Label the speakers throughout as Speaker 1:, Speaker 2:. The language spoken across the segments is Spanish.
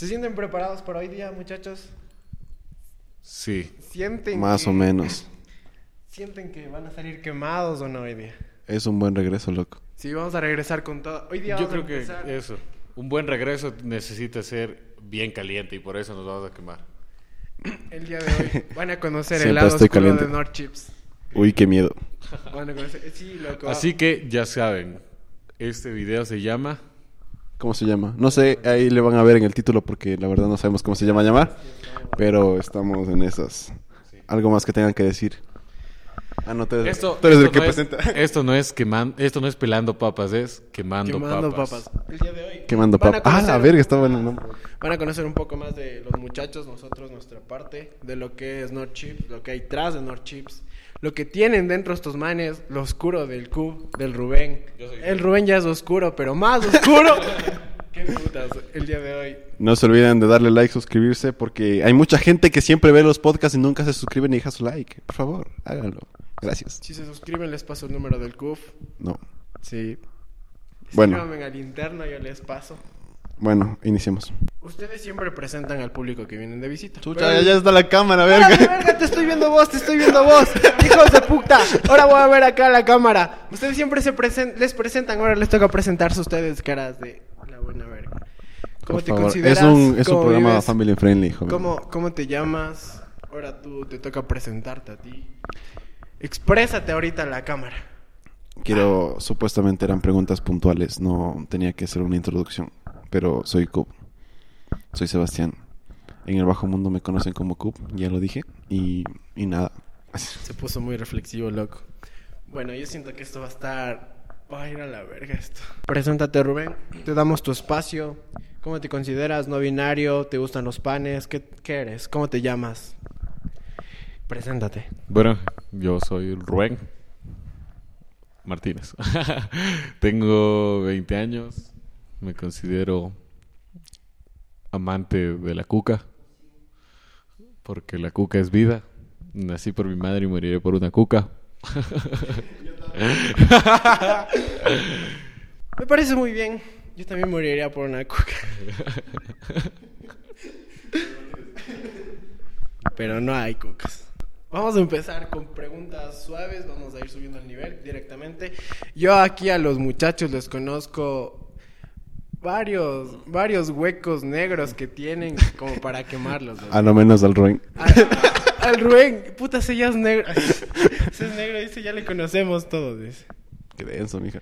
Speaker 1: ¿Se sienten preparados para hoy día, muchachos?
Speaker 2: Sí.
Speaker 1: ¿Sienten
Speaker 3: Más
Speaker 1: que-
Speaker 3: o menos.
Speaker 1: ¿Sienten que van a salir quemados o no hoy día?
Speaker 3: Es un buen regreso, loco.
Speaker 1: Sí, vamos a regresar con todo. Hoy día
Speaker 2: Yo
Speaker 1: vamos a
Speaker 2: creo que
Speaker 1: empezar-
Speaker 2: eso. Un buen regreso necesita ser bien caliente y por eso nos vamos a quemar.
Speaker 1: El día de hoy van a conocer el lado oscuro
Speaker 3: caliente.
Speaker 1: de North Chips.
Speaker 3: Uy, qué miedo.
Speaker 1: Van a conocer... Sí, loco.
Speaker 2: Así que ya saben, este video se llama
Speaker 3: ¿Cómo se llama? No sé, ahí le van a ver en el título porque la verdad no sabemos cómo se llama llamar. Pero estamos en esas. Algo más que tengan que decir. Ah, no, tú eres,
Speaker 2: esto,
Speaker 3: tú eres el
Speaker 2: esto
Speaker 3: que
Speaker 2: no es,
Speaker 3: presenta.
Speaker 2: esto no es queman- esto no es pelando papas, es quemando,
Speaker 1: Quemando
Speaker 2: papas.
Speaker 1: papas. El día de hoy.
Speaker 3: Quemando papas. Ah, la verga, está bueno el nombre.
Speaker 1: Van a conocer un poco más de los muchachos, nosotros, nuestra parte, de lo que es North Chips, lo que hay tras de North Chips, lo que tienen dentro estos manes, lo oscuro del Cub, del Rubén. El Rubén ya es oscuro, pero más oscuro. Qué putas, el día de hoy.
Speaker 3: No se olviden de darle like, suscribirse, porque hay mucha gente que siempre ve los podcasts y nunca se suscribe ni deja su like. Por favor, háganlo. Gracias.
Speaker 1: Si se suscriben, les paso el número del CUF.
Speaker 3: No.
Speaker 1: Sí.
Speaker 3: Bueno.
Speaker 1: Escríbanme al interno, yo les paso.
Speaker 3: Bueno, iniciemos.
Speaker 1: Ustedes siempre presentan al público que vienen de visita.
Speaker 3: Chucha,
Speaker 1: Pero-
Speaker 3: ya, está la cámara,
Speaker 1: ¡Hola,
Speaker 3: verga.
Speaker 1: verga! Te estoy viendo vos, te estoy viendo vos. Hijos de puta. Ahora voy a ver acá la cámara. Ustedes siempre se presen- les presentan, ahora les toca presentarse a ustedes, caras de la buena verga. ¿Cómo
Speaker 3: Por
Speaker 1: te
Speaker 3: favor.
Speaker 1: consideras?
Speaker 3: Es un, es un
Speaker 1: ¿Cómo
Speaker 3: programa
Speaker 1: vives?
Speaker 3: family friendly, joven.
Speaker 1: ¿Cómo, ¿Cómo te llamas? Ahora tú te toca presentarte a ti. Exprésate ahorita a la cámara.
Speaker 3: Quiero, supuestamente eran preguntas puntuales, no tenía que ser una introducción. Pero soy Cub. Soy Sebastián. En el bajo mundo me conocen como Cub, ya lo dije. Y, y nada.
Speaker 1: Se puso muy reflexivo, loco. Bueno, yo siento que esto va a estar... Va a ir a la verga esto. Preséntate, Rubén. Te damos tu espacio. ¿Cómo te consideras? ¿No binario? ¿Te gustan los panes? ¿Qué, qué eres? ¿Cómo te llamas? Preséntate.
Speaker 2: Bueno, yo soy Rubén Martínez. Tengo 20 años. Me considero amante de la cuca. Porque la cuca es vida. Nací por mi madre y moriré por una cuca.
Speaker 1: Me parece muy bien. Yo también moriría por una coca. Pero no hay cocas. Vamos a empezar con preguntas suaves. Vamos a ir subiendo el nivel directamente. Yo aquí a los muchachos les conozco varios, varios huecos negros que tienen como para quemarlos. ¿no?
Speaker 3: A lo menos al Rubén.
Speaker 1: Al, al Rubén, puta, ese ya es negro. Ese es negro, dice, ya le conocemos todos. Dice.
Speaker 3: Qué denso, mija.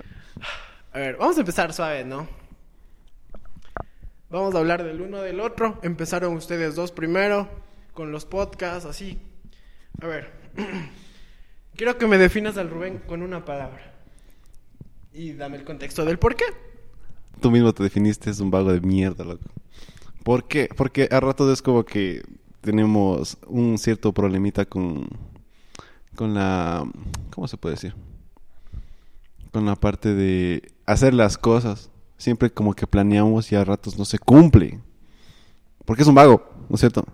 Speaker 1: A ver, vamos a empezar suave, ¿no? Vamos a hablar del uno del otro. Empezaron ustedes dos primero con los podcasts, así. A ver, quiero que me definas al Rubén con una palabra. Y dame el contexto del por qué.
Speaker 3: Tú mismo te definiste, es un vago de mierda, loco. ¿Por qué? Porque a ratos es como que tenemos un cierto problemita con, con la... ¿Cómo se puede decir? Con la parte de hacer las cosas. Siempre como que planeamos y a ratos no se cumple. Porque es un vago, ¿no es cierto?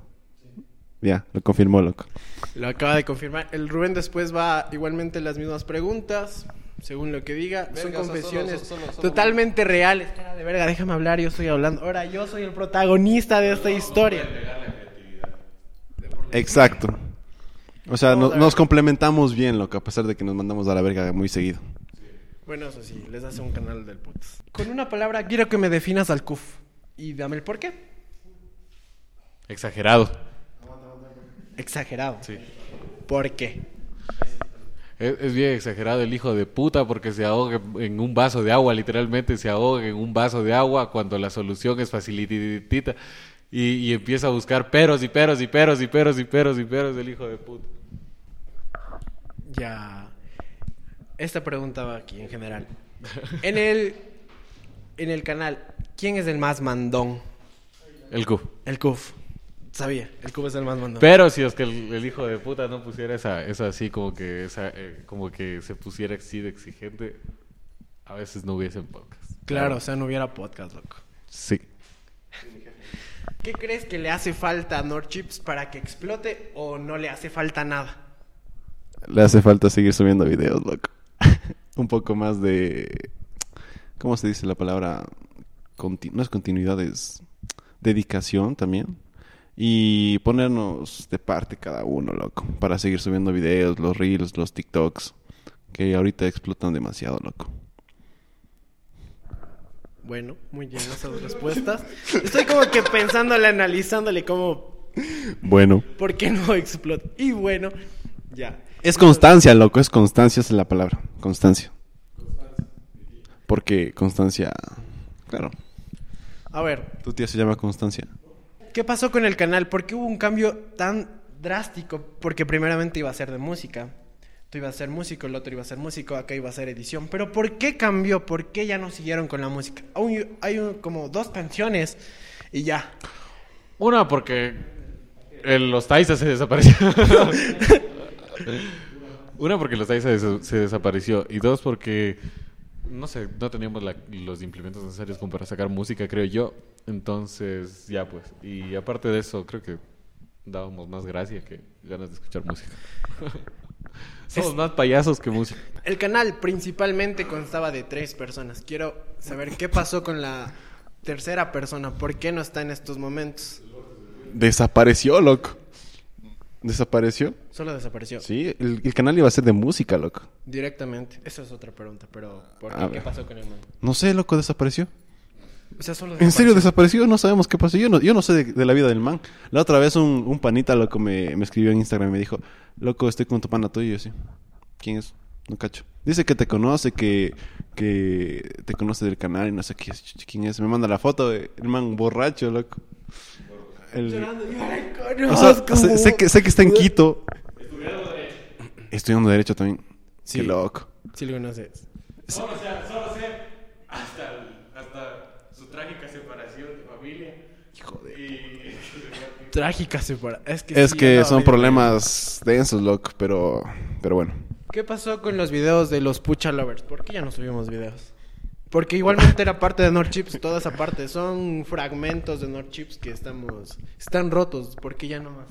Speaker 3: Ya, lo confirmó, loco.
Speaker 1: Lo acaba de confirmar. El Rubén después va igualmente las mismas preguntas, según lo que diga. Son
Speaker 3: Verga,
Speaker 1: confesiones
Speaker 3: solo- solo- solo-
Speaker 1: totalmente reales. Cara de verga, déjame hablar, yo estoy hablando. Ahora yo soy el protagonista de esta historia.
Speaker 3: Exacto. O sea, no- nos complementamos bien, loco, a pesar de que nos mandamos a la verga muy seguido.
Speaker 1: Bueno, eso sí, les hace un canal del putas. Con una palabra quiero que me definas al CUF. Y dame el por qué.
Speaker 2: Exagerado.
Speaker 1: Exagerado.
Speaker 2: Sí.
Speaker 1: ¿Por qué?
Speaker 2: Es, es bien exagerado el hijo de puta porque se ahoga en un vaso de agua, literalmente se ahoga en un vaso de agua cuando la solución es facilitita y, y empieza a buscar peros y peros y peros y peros y peros y peros del hijo de puta.
Speaker 1: Ya. Esta pregunta va aquí en general. En el, en el canal, ¿quién es el más mandón?
Speaker 2: El Q.
Speaker 1: El CUF. Sabía, el CUF es el más mandón.
Speaker 2: Pero si es que el, el hijo de puta no pusiera esa, esa así como que esa, eh, como que se pusiera así de exigente, a veces no hubiesen podcast.
Speaker 1: Claro, o sea, no hubiera podcast, loco.
Speaker 2: Sí.
Speaker 1: ¿Qué crees que le hace falta a Nordchips para que explote o no le hace falta nada?
Speaker 3: Le hace falta seguir subiendo videos, loco. un poco más de... ¿Cómo se dice la palabra? Conti- no es continuidad, es dedicación también. Y ponernos de parte cada uno, loco. Para seguir subiendo videos, los reels, los TikToks. Que ahorita explotan demasiado, loco.
Speaker 1: Bueno, muy bien esas respuestas. Estoy como que pensándole, analizándole como,
Speaker 3: Bueno.
Speaker 1: ¿por qué no explota? Y bueno, ya.
Speaker 3: Es constancia, loco. Es constancia, esa es la palabra. Constancia. Porque constancia... Claro.
Speaker 1: A ver,
Speaker 3: Tu tía se llama Constancia.
Speaker 1: ¿Qué pasó con el canal? ¿Por qué hubo un cambio tan drástico? Porque primeramente iba a ser de música. Tú ibas a ser músico, el otro iba a ser músico, acá iba a ser edición. Pero ¿por qué cambió? ¿Por qué ya no siguieron con la música? Aún hay un- como dos canciones y ya.
Speaker 2: Una, porque el- los Taisa se desapareció. Una, porque los Taisa des- se desapareció. Y dos, porque, no sé, no teníamos la- los implementos necesarios como para sacar música, creo yo. Entonces, ya pues. Y aparte de eso, creo que dábamos más gracia que ganas de escuchar música. Somos más payasos que música.
Speaker 1: El canal principalmente constaba de tres personas. Quiero saber qué pasó con la tercera persona. ¿Por qué no está en estos momentos?
Speaker 3: Desapareció, loco. ¿Desapareció?
Speaker 1: Solo desapareció.
Speaker 3: Sí, el, el canal iba a ser de música, loco.
Speaker 1: Directamente. Esa es otra pregunta, pero ¿por qué? ¿Qué pasó con el man?
Speaker 3: No sé, loco, desapareció.
Speaker 1: O sea, solo
Speaker 3: ¿En serio desapareció? No sabemos qué pasó. Yo no, yo no sé de, de la vida del man. La otra vez un, un panita, loco, me, me escribió en Instagram y me dijo, loco, estoy con tu pana tuyo. Y yo así, ¿quién es? No cacho. Dice que te conoce, que, que te conoce del canal y no sé qué es, quién es. Me manda la foto, de el man borracho, loco. El-
Speaker 1: Llorando, yo le
Speaker 3: o sea,
Speaker 1: conozco.
Speaker 3: sé, sé que, sé que está en Quito. Estudiando Derecho también.
Speaker 1: Sí.
Speaker 3: Qué loco.
Speaker 1: Sí lo conoces.
Speaker 2: Solo sé, solo sé hasta, hasta su trágica separación de familia.
Speaker 3: Hijo de...
Speaker 2: Y...
Speaker 1: Trágica separa. Es que,
Speaker 3: Es
Speaker 1: sí,
Speaker 3: que
Speaker 1: no,
Speaker 3: son problemas densos, loco, pero, pero bueno.
Speaker 1: ¿Qué pasó con los videos de los Pucha Lovers? ¿Por qué ya no subimos videos? Porque igualmente era parte de Nord Chips, toda esa parte. Son fragmentos de Nord Chips que estamos... Están rotos, ¿por qué ya no más?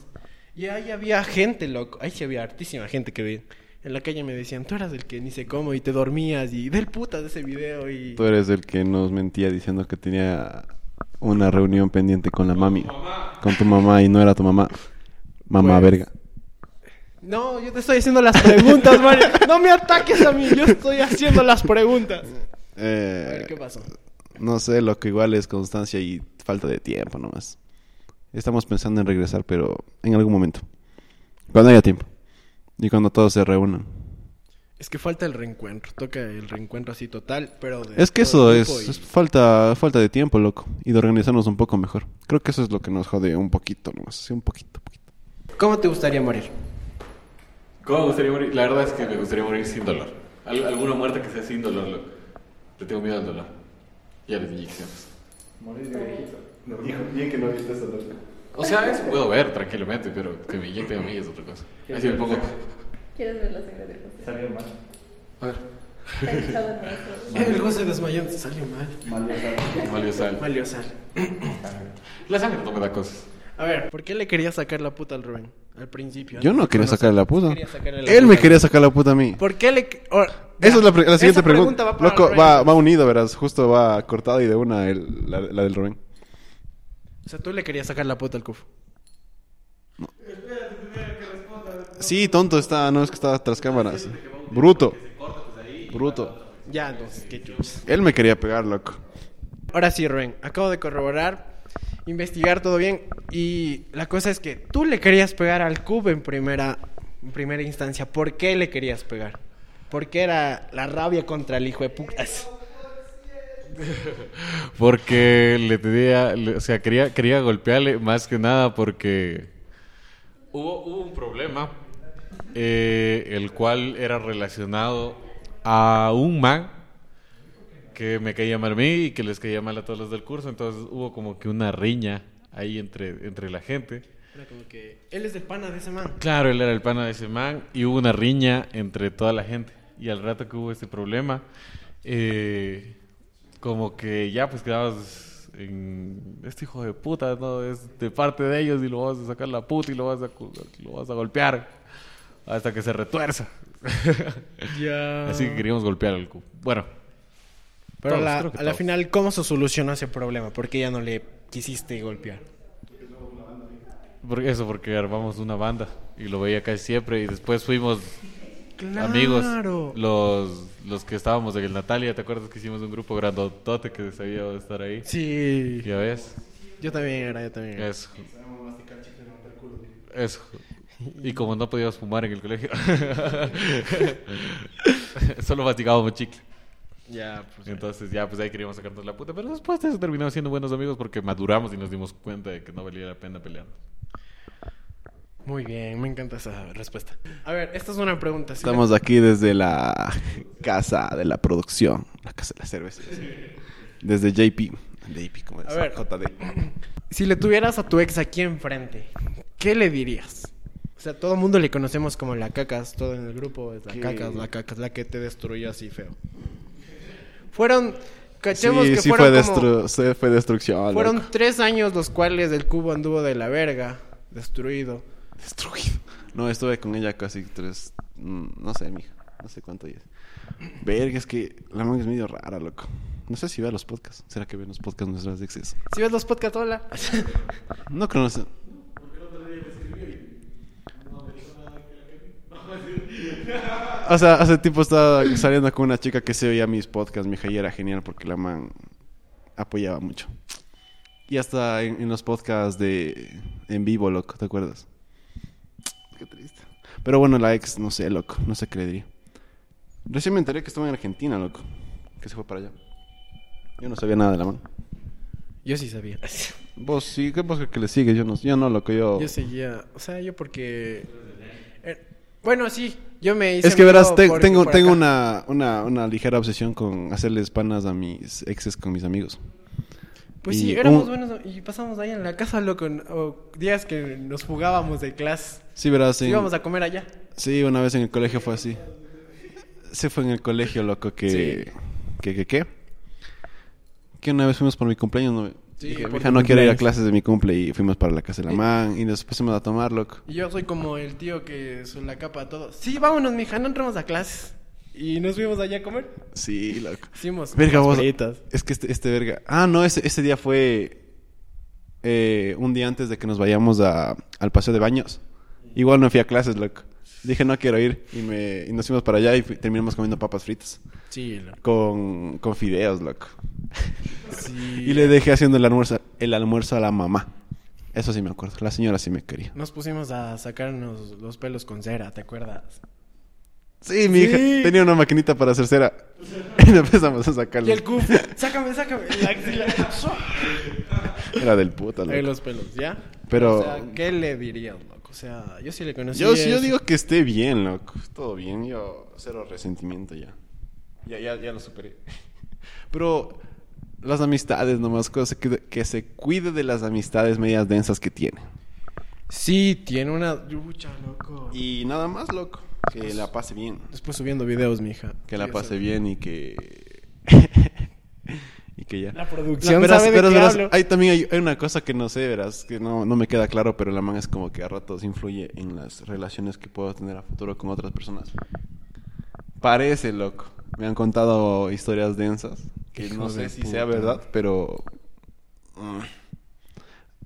Speaker 1: Y ahí había gente, loco. Ahí sí había hartísima gente que vi. En la calle me decían, tú eras el que ni sé cómo y te dormías y del puta de ese video y...
Speaker 3: Tú eres el que nos mentía diciendo que tenía una reunión pendiente con la mami. Con tu mamá y no era tu mamá. Mamá
Speaker 1: Pues,
Speaker 3: verga.
Speaker 1: No, yo te estoy haciendo las preguntas, Mario. No me ataques a mí, yo estoy haciendo las preguntas. A
Speaker 3: Eh,
Speaker 1: ver, ¿qué pasó?
Speaker 3: no sé, lo que igual es constancia y falta de tiempo nomás. Estamos pensando en regresar, pero en algún momento. Cuando haya tiempo. Y cuando todos se reúnan.
Speaker 1: Es que falta el reencuentro, toca el reencuentro así total, pero de
Speaker 3: Es que eso es,
Speaker 1: grupo y-
Speaker 3: es falta, falta de tiempo, loco. Y de organizarnos un poco mejor. Creo que eso es lo que nos jode un poquito nomás. Sí, un poquito, poquito.
Speaker 1: ¿Cómo te gustaría morir?
Speaker 2: ¿Cómo me gustaría morir? La verdad es que me gustaría morir sin dolor. Al- alguna muerte que sea sin dolor, loco. Le tengo miedo al dolor. Ya les inyecciones.
Speaker 3: bien que no viste eso, loco.
Speaker 2: O sea, eso puedo ver tranquilamente, pero que me inyecten a mí es otra cosa. Así me pongo.
Speaker 4: ¿Quieres ver la sangre de José?
Speaker 5: Salió mal.
Speaker 2: A ver.
Speaker 1: El José desmayó, te salió mal.
Speaker 2: Malio sal.
Speaker 1: Valió sal.
Speaker 2: La sangre no me da cosas.
Speaker 1: A ver, ¿por qué le quería sacar la puta al Rubén? Al principio.
Speaker 3: Yo no quería sacarle la puta.
Speaker 1: Quería sacarle la
Speaker 3: Él me quería sacar la puta a mí.
Speaker 1: ¿Por qué le... or-
Speaker 3: Esa es la, pre- la siguiente
Speaker 1: Esa
Speaker 3: pregunta.
Speaker 1: va para
Speaker 3: Loco,
Speaker 1: Rubén.
Speaker 3: va, va unido, verás. Justo va cortada y de una el- la, la del Rubén.
Speaker 1: O sea, tú le querías sacar la puta al Cufo.
Speaker 3: Sí, tonto está. No es que estaba tras cámaras. Bruto. Bruto.
Speaker 1: Ya, entonces, qué chuchas.
Speaker 3: Él me quería pegar, loco.
Speaker 1: Ahora sí, Rubén, acabo de corroborar, investigar todo bien y la cosa es que tú le querías pegar al Cub en primera, en primera instancia. ¿Por qué le querías pegar? ¿Por qué era la rabia contra el hijo de putas?
Speaker 2: Porque le tenía, o sea, quería, quería golpearle más que nada porque hubo, hubo un problema, eh, el cual era relacionado a un man que me caía mal a mí y que les caía mal a todos los del curso, entonces hubo como que una riña ahí entre, entre la gente.
Speaker 1: Era como que él es del pana de ese man.
Speaker 2: Claro, él era el pana de ese man y hubo una riña entre toda la gente. Y al rato que hubo este problema, eh, como que ya pues quedabas en... Este hijo de puta, ¿no? Es de parte de ellos y lo vas a sacar la puta y lo vas a, lo vas a golpear hasta que se retuerza.
Speaker 1: Ya.
Speaker 2: Así que queríamos golpear al cu. Bueno,
Speaker 1: Pero
Speaker 2: todos,
Speaker 1: la,
Speaker 2: creo que
Speaker 1: a la final, ¿cómo se solucionó ese problema? Porque ya no le quisiste golpear?
Speaker 2: Por eso, porque armamos una banda y lo veía casi siempre y después fuimos amigos, los, los que estábamos en el Natalia, ¿te acuerdas que hicimos un grupo grandotote que sabía estar ahí?
Speaker 1: Sí.
Speaker 2: Ya ves,
Speaker 1: Yo también era, yo también era.
Speaker 2: eso. Eso. Y como no podíamos fumar en el colegio, solo masticábamos chicle.
Speaker 1: Ya, pues.
Speaker 2: Entonces ya pues ahí queríamos sacarnos la puta, pero después de eso terminamos siendo buenos amigos porque maduramos y nos dimos cuenta de que no valía la pena pelear.
Speaker 1: Muy bien, me encanta esa respuesta. A ver, esta es una pregunta.
Speaker 3: Estamos aquí desde la casa de la producción, la casa de la cerveza. Desde JP. JP, como es?
Speaker 1: A ver.
Speaker 3: JD.
Speaker 1: si le tuvieras a tu ex aquí enfrente, ¿qué le dirías? O sea, todo el mundo le conocemos como la cacas, todo en el grupo es la
Speaker 3: ¿Qué?
Speaker 1: cacas, la cacas, la que te destruyó así feo. Fueron, cachemos
Speaker 3: Sí,
Speaker 1: que
Speaker 3: sí
Speaker 1: fueron
Speaker 3: fue,
Speaker 1: como-
Speaker 3: destru- sí fue destrucción.
Speaker 1: Fueron
Speaker 3: loco.
Speaker 1: tres años los cuales el cubo anduvo de la verga, destruido.
Speaker 3: Destruido. No, estuve con ella casi tres. mm, No sé, mija. No sé cuánto ya es. Verga, es que la manga es medio rara, loco. No sé si ve los podcasts. ¿Será que ve los podcasts nuestras exes?
Speaker 1: Si ves los podcasts, hola.
Speaker 3: No creo, no sé. O sea, hace tiempo estaba saliendo con una chica que se veía mis podcasts, mija, y era genial porque la man apoyaba mucho. Y hasta en, en los podcasts de en vivo, loco, ¿te acuerdas? Qué triste. Pero bueno, la ex, no sé, loco, no sé qué le diría. Recién me enteré que estaba en Argentina, loco, que se fue para allá. Yo no sabía nada de la man.
Speaker 1: Yo sí sabía.
Speaker 3: Vos sí, ¿qué pasa que le sigues? Yo no, yo no, loco, yo...
Speaker 1: Yo seguía, o sea, yo porque... eh, bueno, sí, yo me hice
Speaker 3: Es que verás, te- tengo, tengo una, una, una ligera obsesión con hacerles panas a mis exes con mis amigos.
Speaker 1: Pues
Speaker 3: y
Speaker 1: sí, éramos
Speaker 3: un-
Speaker 1: buenos y pasamos ahí en la casa, loco, o días que nos fugábamos de clase.
Speaker 3: Sí, verás, en-
Speaker 1: Íbamos a comer allá.
Speaker 3: sí, una vez en el colegio fue así. Se fue en el colegio, loco, que...
Speaker 1: Sí.
Speaker 3: que, que, qué? Que una vez fuimos por mi cumpleaños, no
Speaker 1: Sí,
Speaker 3: Dije, "Mija,
Speaker 1: tu
Speaker 3: no quiero ir a
Speaker 1: cumpleaños".
Speaker 3: clases de mi cumple y fuimos para la casa de la man y después fuimos a tomar, loco.
Speaker 1: Y yo soy como el tío que son la capa a todo. Sí, vámonos, mija, no entramos a clases. Y nos fuimos allá a comer.
Speaker 3: Sí, loco.
Speaker 1: Hicimos
Speaker 3: Verga, vos. Es que este, este verga. Ah, no, ese, ese día fue eh, un día antes de que nos vayamos a, al paseo de baños. Igual no fui a clases, loco. Dije, no quiero ir. Y, me, y nos fuimos para allá y terminamos comiendo papas fritas.
Speaker 1: Sí, loco.
Speaker 3: Con, con fideos, loco.
Speaker 1: Sí.
Speaker 3: Y le dejé haciendo el almuerzo, el almuerzo a la mamá. Eso sí me acuerdo. La señora sí me quería.
Speaker 1: Nos pusimos a sacarnos los pelos con cera, ¿te acuerdas?
Speaker 3: Sí, mi hija tenía una maquinita para hacer cera. Y empezamos a sacarlo.
Speaker 1: Y el cuf, sácame, sácame.
Speaker 3: Era del puta,
Speaker 1: Ahí
Speaker 3: loco.
Speaker 1: los pelos, ¿ya?
Speaker 3: Pero-
Speaker 1: O sea, ¿qué le dirías, loco? O sea, yo sí le conocí.
Speaker 3: Yo, yo digo que esté bien, loco. Todo bien, yo cero resentimiento ya. Ya, ya, ya lo superé. Pero las amistades nomás, cosa que, que se cuide de las amistades medias densas que tiene.
Speaker 1: Sí, tiene una ducha, loco.
Speaker 3: Y nada más, loco. Que la pase bien.
Speaker 1: Después subiendo videos, mija.
Speaker 3: Que la pase bien y que... y que ya.
Speaker 1: La producción
Speaker 3: verás-
Speaker 1: sabe de
Speaker 3: verás-
Speaker 1: qué
Speaker 3: verás,
Speaker 1: hablo.
Speaker 3: Hay también hay, hay una cosa que no sé, verás, que no, no me queda claro, pero la man es como que a ratos influye en las relaciones que puedo tener a futuro con otras personas. Parece, loco. Me han contado historias densas, que
Speaker 1: Hijo
Speaker 3: no sé si
Speaker 1: puta.
Speaker 3: sea verdad, pero... mm,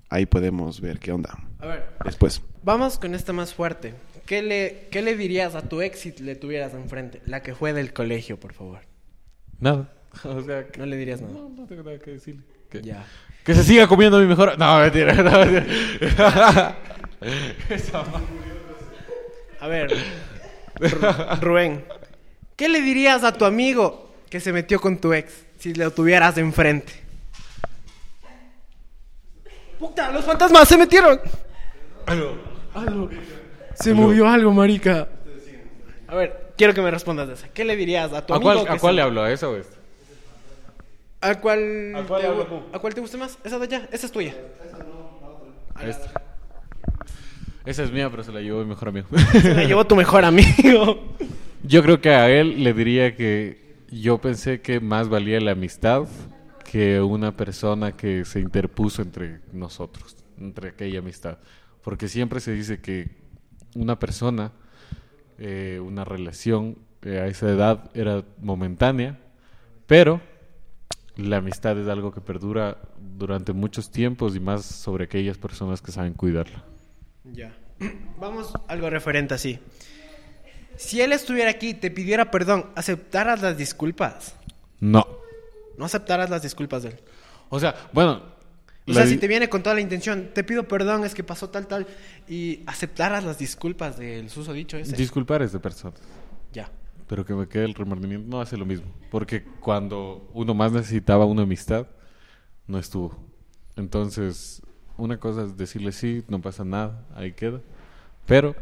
Speaker 3: ahí podemos ver qué onda.
Speaker 1: A ver,
Speaker 3: Después.
Speaker 1: vamos con esta más fuerte. ¿Qué le, ¿Qué le dirías a tu ex si le tuvieras enfrente? La que fue del colegio, por favor.
Speaker 2: Nada. O sea, que-
Speaker 1: No le dirías nada.
Speaker 2: no, no tengo nada que decirle. Que,
Speaker 1: Ya.
Speaker 2: que se siga comiendo mi mejor. No, mentira, no, mentira.
Speaker 1: A ver, Ru- Rubén, ¿qué le dirías a tu amigo que se metió con tu ex si lo tuvieras enfrente? ¡Puta! ¡Los fantasmas se metieron! Algo. Se movió algo, marica. A ver, quiero que me respondas de esa. ¿Qué le dirías a tu
Speaker 2: ¿A
Speaker 1: amigo?
Speaker 2: cuál,
Speaker 1: que
Speaker 2: ¿A
Speaker 1: se-
Speaker 2: cuál le hablo? ¿A esa o esta?
Speaker 1: ¿A cuál,
Speaker 2: ¿A cuál
Speaker 1: te? ¿A cuál te guste más? Esa de allá, esa es tuya.
Speaker 2: A esta. Esa es mía, pero se la llevó mi mejor amigo.
Speaker 1: Se la llevó tu mejor amigo.
Speaker 2: Yo creo que a él le diría que yo pensé que más valía la amistad que una persona que se interpuso entre nosotros, entre aquella amistad. Porque siempre se dice que una persona, eh, una relación eh, a esa edad era momentánea, pero la amistad es algo que perdura durante muchos tiempos y más sobre aquellas personas que saben cuidarla.
Speaker 1: Ya. Vamos a algo referente así. Si él estuviera aquí y te pidiera perdón, ¿aceptaras las disculpas?
Speaker 2: No.
Speaker 1: No aceptaras las disculpas de él.
Speaker 2: O sea, bueno.
Speaker 1: O sea, si te viene con toda la intención, te pido perdón, es que pasó tal, tal, y aceptaras las disculpas del susodicho ese.
Speaker 2: Disculpar es de personas. Pero que me quede el remordimiento no hace lo mismo. Porque cuando uno más necesitaba una amistad, no estuvo. Entonces, una cosa es decirle sí, no pasa nada, ahí queda. Pero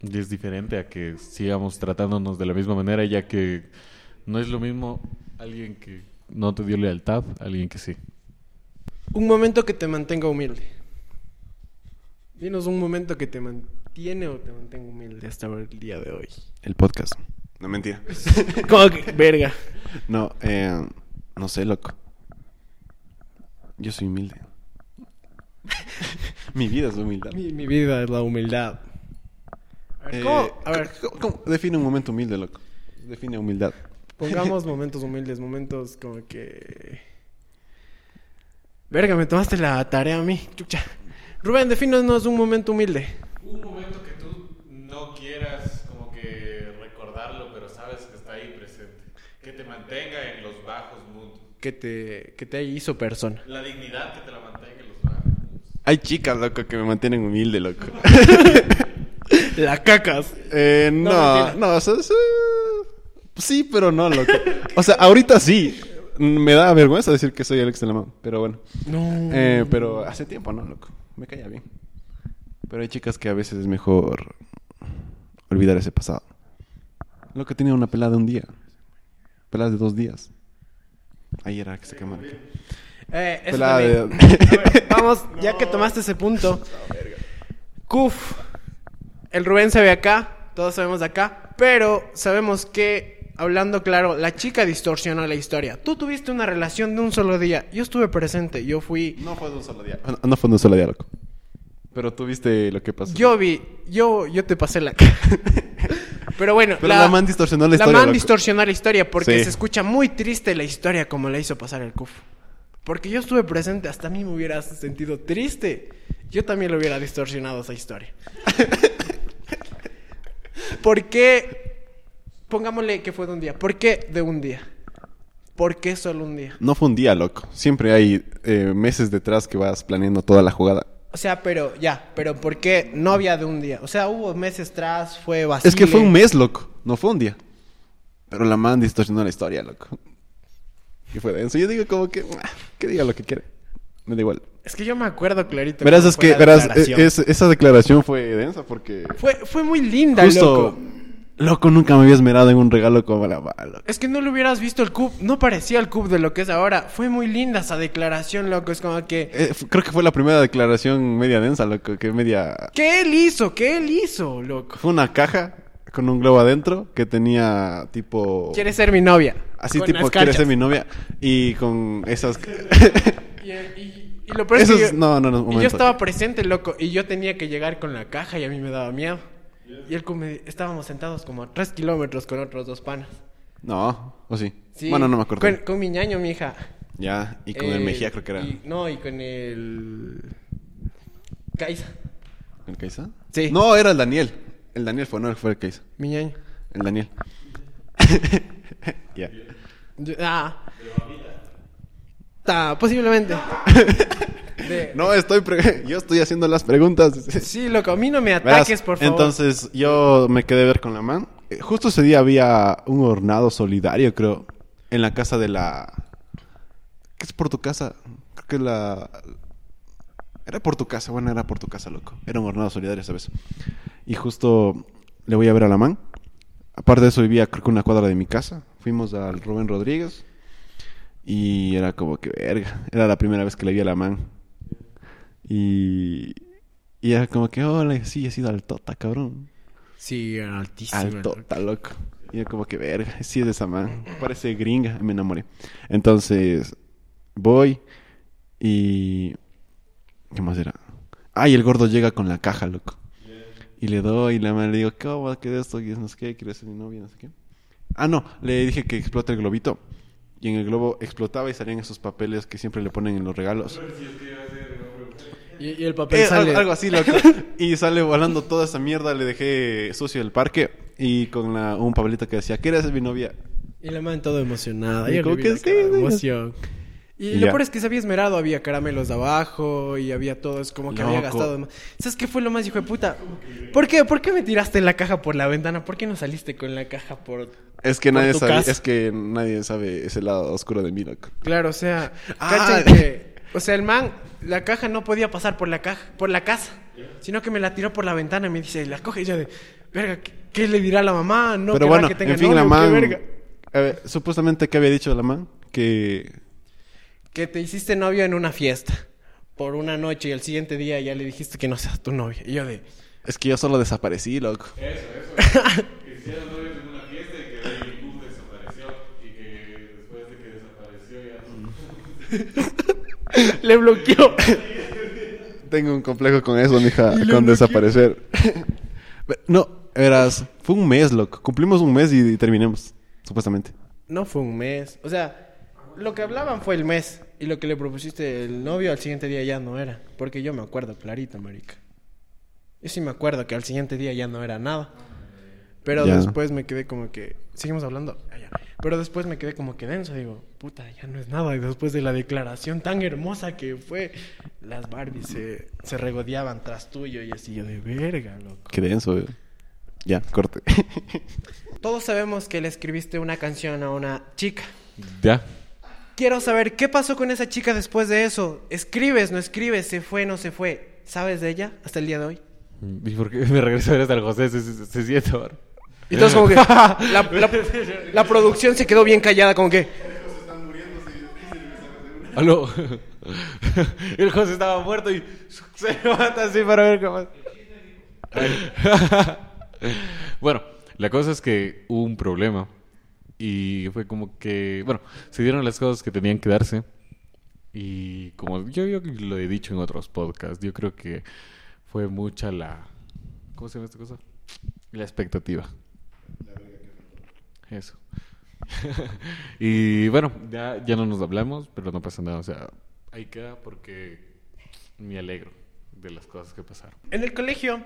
Speaker 2: es diferente a que sigamos tratándonos de la misma manera, ya que no es lo mismo alguien que no te dio lealtad, alguien que sí.
Speaker 1: Un momento que te mantenga humilde. Dinos un momento que te mantiene o te mantenga humilde hasta el día de hoy.
Speaker 3: El podcast. No, mentira.
Speaker 1: ¿Cómo que? Verga.
Speaker 3: No, eh, no sé, loco. Yo soy humilde. Mi vida es humildad.
Speaker 1: Mi, mi vida es la humildad. A ver,
Speaker 3: Eh,
Speaker 1: ¿cómo? A ver,
Speaker 3: ¿cómo- cómo? Define un momento humilde, loco. Define humildad.
Speaker 1: pongamos momentos humildes, momentos como que... Verga, me tomaste la tarea a mí. Chucha. Rubén, defínanos un momento humilde.
Speaker 2: Un momento que tú no quieras como que recordarlo, pero sabes que está ahí presente. Que te mantenga en los bajos mundos.
Speaker 1: Que te, que te hizo persona.
Speaker 2: La dignidad que te la mantenga en los bajos mundos.
Speaker 3: Hay chicas, loco, que me mantienen humilde, loco.
Speaker 1: La cacas.
Speaker 3: Eh,
Speaker 1: No,
Speaker 3: no, no, o sea, sí, sí, pero no, loco. O sea, ahorita sí. Me da vergüenza decir que soy el ex de la mamá, pero bueno.
Speaker 1: No.
Speaker 3: Eh, pero hace tiempo, ¿no, loco? Me caía bien. Pero hay chicas que a veces es mejor olvidar ese pasado. Loco, tenía una pelada de un día. Pelada de dos días. Ahí era que se quemaron.
Speaker 1: Eh, eso
Speaker 3: Pelada de-
Speaker 1: ver, vamos, ya que tomaste ese punto. Cuf. El Rubén se ve acá, todos sabemos de acá, pero sabemos que, hablando claro, la chica distorsionó la historia. Tú tuviste una relación de un solo día. Yo estuve presente, yo fui.
Speaker 3: No fue de un solo día. No, no fue de un solo día, loco. Pero tú viste lo que pasó.
Speaker 1: Yo vi, yo, yo te pasé la. Pero bueno,
Speaker 3: Pero la man distorsionó la historia,
Speaker 1: La man distorsionó la historia porque
Speaker 3: Sí.
Speaker 1: se escucha muy triste la historia como la hizo pasar el Cuf. Porque yo estuve presente, hasta a mí me hubiera sentido triste. Yo también lo hubiera distorsionado esa historia. ¿Por qué? Pongámosle que fue de un día. ¿Por qué de un día? ¿Por qué solo un día?
Speaker 3: No fue un día, loco. Siempre hay eh, meses detrás que vas planeando toda la jugada.
Speaker 1: O sea, pero ya, pero ¿por qué no había de un día? O sea, hubo meses atrás, fue vacío.
Speaker 3: Es que fue un mes, loco. No fue un día. Pero la man distorsionó la historia, loco. Y fue denso. Yo digo como que... ah, Que diga lo que quiere. Me da igual.
Speaker 1: Es que yo me acuerdo clarito.
Speaker 3: Verás, es que... Verás,
Speaker 1: declaración.
Speaker 3: es- esa declaración fue densa porque...
Speaker 1: Fue, fue muy linda,
Speaker 3: Justo...
Speaker 1: loco.
Speaker 3: Loco, nunca me había esmerado en un regalo como la man, loco.
Speaker 1: Es que no le hubieras visto el cub, no parecía el cub de lo que es ahora. Fue muy linda esa declaración, loco. Es como que.
Speaker 3: Eh, creo que fue la primera declaración media densa, loco. Que media...
Speaker 1: ¿Qué él hizo? ¿Qué él hizo, loco?
Speaker 3: Fue una caja con un globo adentro que tenía tipo...
Speaker 1: Quiere ser mi novia.
Speaker 3: Así
Speaker 1: Con
Speaker 3: tipo,
Speaker 1: las
Speaker 3: quiere
Speaker 1: cachas.
Speaker 3: ser mi novia. Y con esas...
Speaker 1: Y, y- y lo peor es que yo-
Speaker 3: no, no, no, un
Speaker 1: y yo estaba presente, loco, y yo tenía que llegar con la caja y a mí me daba miedo. Y él estábamos sentados como a tres kilómetros con otros dos panas.
Speaker 3: No, o sí.
Speaker 1: Sí,
Speaker 3: Bueno, no me acuerdo.
Speaker 1: Con, con mi ñaño, mi hija.
Speaker 3: Ya, y con el Mejía creo que era.
Speaker 1: y- no, y con el... Caiza,
Speaker 3: ¿El Caiza?
Speaker 1: Sí.
Speaker 3: No, era el Daniel. El Daniel fue, no fue el Caiza.
Speaker 1: mi ñaño.
Speaker 3: El Daniel. Ya.
Speaker 1: Yo- ah. Ah, posiblemente. De-
Speaker 3: No, estoy... pre- Yo estoy haciendo las preguntas.
Speaker 1: Sí, loco, a mí no me
Speaker 3: Verás,
Speaker 1: ataques, por favor.
Speaker 3: Entonces, yo me quedé a ver con la man. Eh, Justo ese día había un hornado solidario, creo, en la casa de la... ¿Qué es por tu casa? Creo que la... Era por tu casa, bueno, era por tu casa, loco. Era un hornado solidario, ¿sabes? Y justo le voy a ver a la man. Aparte de eso, vivía creo que una cuadra de mi casa. Fuimos al Rubén Rodríguez. Y era como que, verga, era la primera vez que le vi a la man. Y... Y era como que, hola, sí, he sido al Tota, cabrón.
Speaker 1: Sí, era altísimo.
Speaker 3: Al Tota, loco. Y era como que, verga, sí es de esa man. Parece gringa, me enamoré. Entonces, voy y... ¿Qué más era? Ay, el gordo llega con la caja, loco. Y le doy, y la le digo, ¿cómo va a quedar esto? Y no sé qué, ¿quieres ser mi novia? No sé qué. Ah, no, le dije que explote el globito. y en el globo explotaba y salían esos papeles que siempre le ponen en los regalos.
Speaker 1: Y, y el papel
Speaker 3: Eh,
Speaker 1: sale.
Speaker 3: algo, así, loco. y sale volando toda esa mierda. Le dejé sucio el parque y con la- un papelito que decía, ¿quieres ser mi novia?
Speaker 1: Y la man todo emocionada.
Speaker 3: Y como que sí,
Speaker 1: emoción. Y lo peor es que se había esmerado, había caramelos de abajo y había todo, es como que había gastado. ¿Sabes qué fue lo más hijo de puta? ¿Por qué? ¿Por qué me tiraste la caja por la ventana? ¿Por qué no saliste con la caja por
Speaker 3: Es que
Speaker 1: Por
Speaker 3: nadie
Speaker 1: tu
Speaker 3: sabe,
Speaker 1: casa.
Speaker 3: es que nadie sabe ese lado oscuro de mí.
Speaker 1: Claro, o sea,
Speaker 3: Ah.
Speaker 1: que, o sea, el man, la caja no podía pasar por la caja, por la casa, sino que me la tiró por la ventana y me dice, la coge y yo de, verga, ¿qué, qué le dirá la mamá? No,
Speaker 3: Pero bueno,
Speaker 1: que tenga
Speaker 3: en fin, la
Speaker 1: novio, qué
Speaker 3: man...
Speaker 1: verga.
Speaker 3: a ver, supuestamente, ¿qué había dicho la man? Que...
Speaker 1: Que te hiciste novio en una fiesta por una noche y el siguiente día ya le dijiste que no seas tu novia. Y yo de,
Speaker 3: Es que yo solo desaparecí, loco.
Speaker 2: Que hicieron novios en una fiesta y que boom desapareció. Y que después de que desapareció ya...
Speaker 1: le bloqueó.
Speaker 3: Tengo un complejo con eso, mija, con
Speaker 1: bloqueó.
Speaker 3: desaparecer. no, verás, fue un mes, loco. Cumplimos un mes y, y terminamos, supuestamente.
Speaker 1: No fue un mes. O sea, lo que hablaban fue el mes. Y lo que le propusiste el novio al siguiente día ya no era. Porque yo me acuerdo clarito, marica. Yo sí me acuerdo que al siguiente día ya no era nada. Pero
Speaker 3: Ya.
Speaker 1: después me quedé como que... Seguimos hablando. Ah, ya. Pero después me quedé como que denso. Digo, puta, ya no es nada. Y después de la declaración tan hermosa que fue... Las Barbies se, se regodeaban tras tuyo. Y así yo de verga, loco.
Speaker 3: Qué denso, eh. Ya, corte.
Speaker 1: Todos sabemos que le escribiste una canción a una chica.
Speaker 2: Ya.
Speaker 1: Quiero saber qué pasó con esa chica después de eso. ¿Escribes, no escribes? ¿Se fue, no se fue? ¿Sabes de ella hasta el día de hoy?
Speaker 2: ¿Y por qué me ver hasta el José? Se, se, se siente ahora.
Speaker 1: Y entonces como que la, la- la producción se quedó bien callada, como que...
Speaker 2: Aló. El José estaba muerto y se levanta así para ver qué pasa. bueno, la cosa es que hubo un problema. Y fue como que, bueno, se dieron las cosas que tenían que darse. Y como yo, yo lo he dicho en otros podcasts, yo creo que fue mucha la... ¿Cómo se llama esta cosa? La expectativa. Eso. y bueno, ya, ya no nos hablamos, pero no pasa nada. O sea, ahí queda porque me alegro de las cosas que pasaron.
Speaker 1: En el colegio,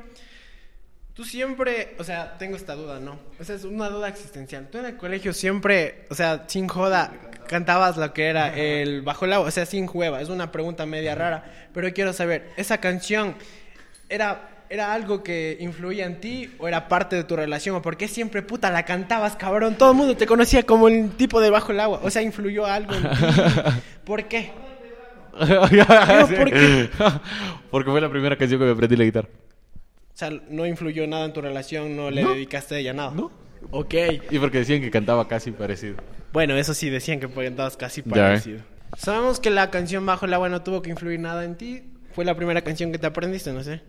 Speaker 1: tú siempre... O sea, tengo esta duda, ¿no? O sea, es una duda existencial. Tú en el colegio siempre, o sea, sin joda, cantabas lo que era el Bajo el Agua. O sea, sin jueva. Es una pregunta media rara. Pero quiero saber, ¿esa canción era... ¿Era algo que influía en ti o era parte de tu relación? ¿O por qué siempre puta la cantabas, cabrón? Todo el mundo te conocía como el tipo de bajo el agua. O sea, influyó algo en ti. ¿Por qué? ¿por qué?
Speaker 2: Porque fue la primera canción que me aprendí la guitarra.
Speaker 1: O sea, no influyó nada en tu relación, no le dedicaste a ella nada.
Speaker 2: No.
Speaker 1: Ok.
Speaker 2: Y porque decían que cantaba casi parecido.
Speaker 1: Bueno, eso sí decían que cantabas casi
Speaker 2: Ya,
Speaker 1: parecido. Sabemos que la canción Bajo el agua no tuvo que influir nada en ti. Fue la primera canción que te aprendiste, no sé.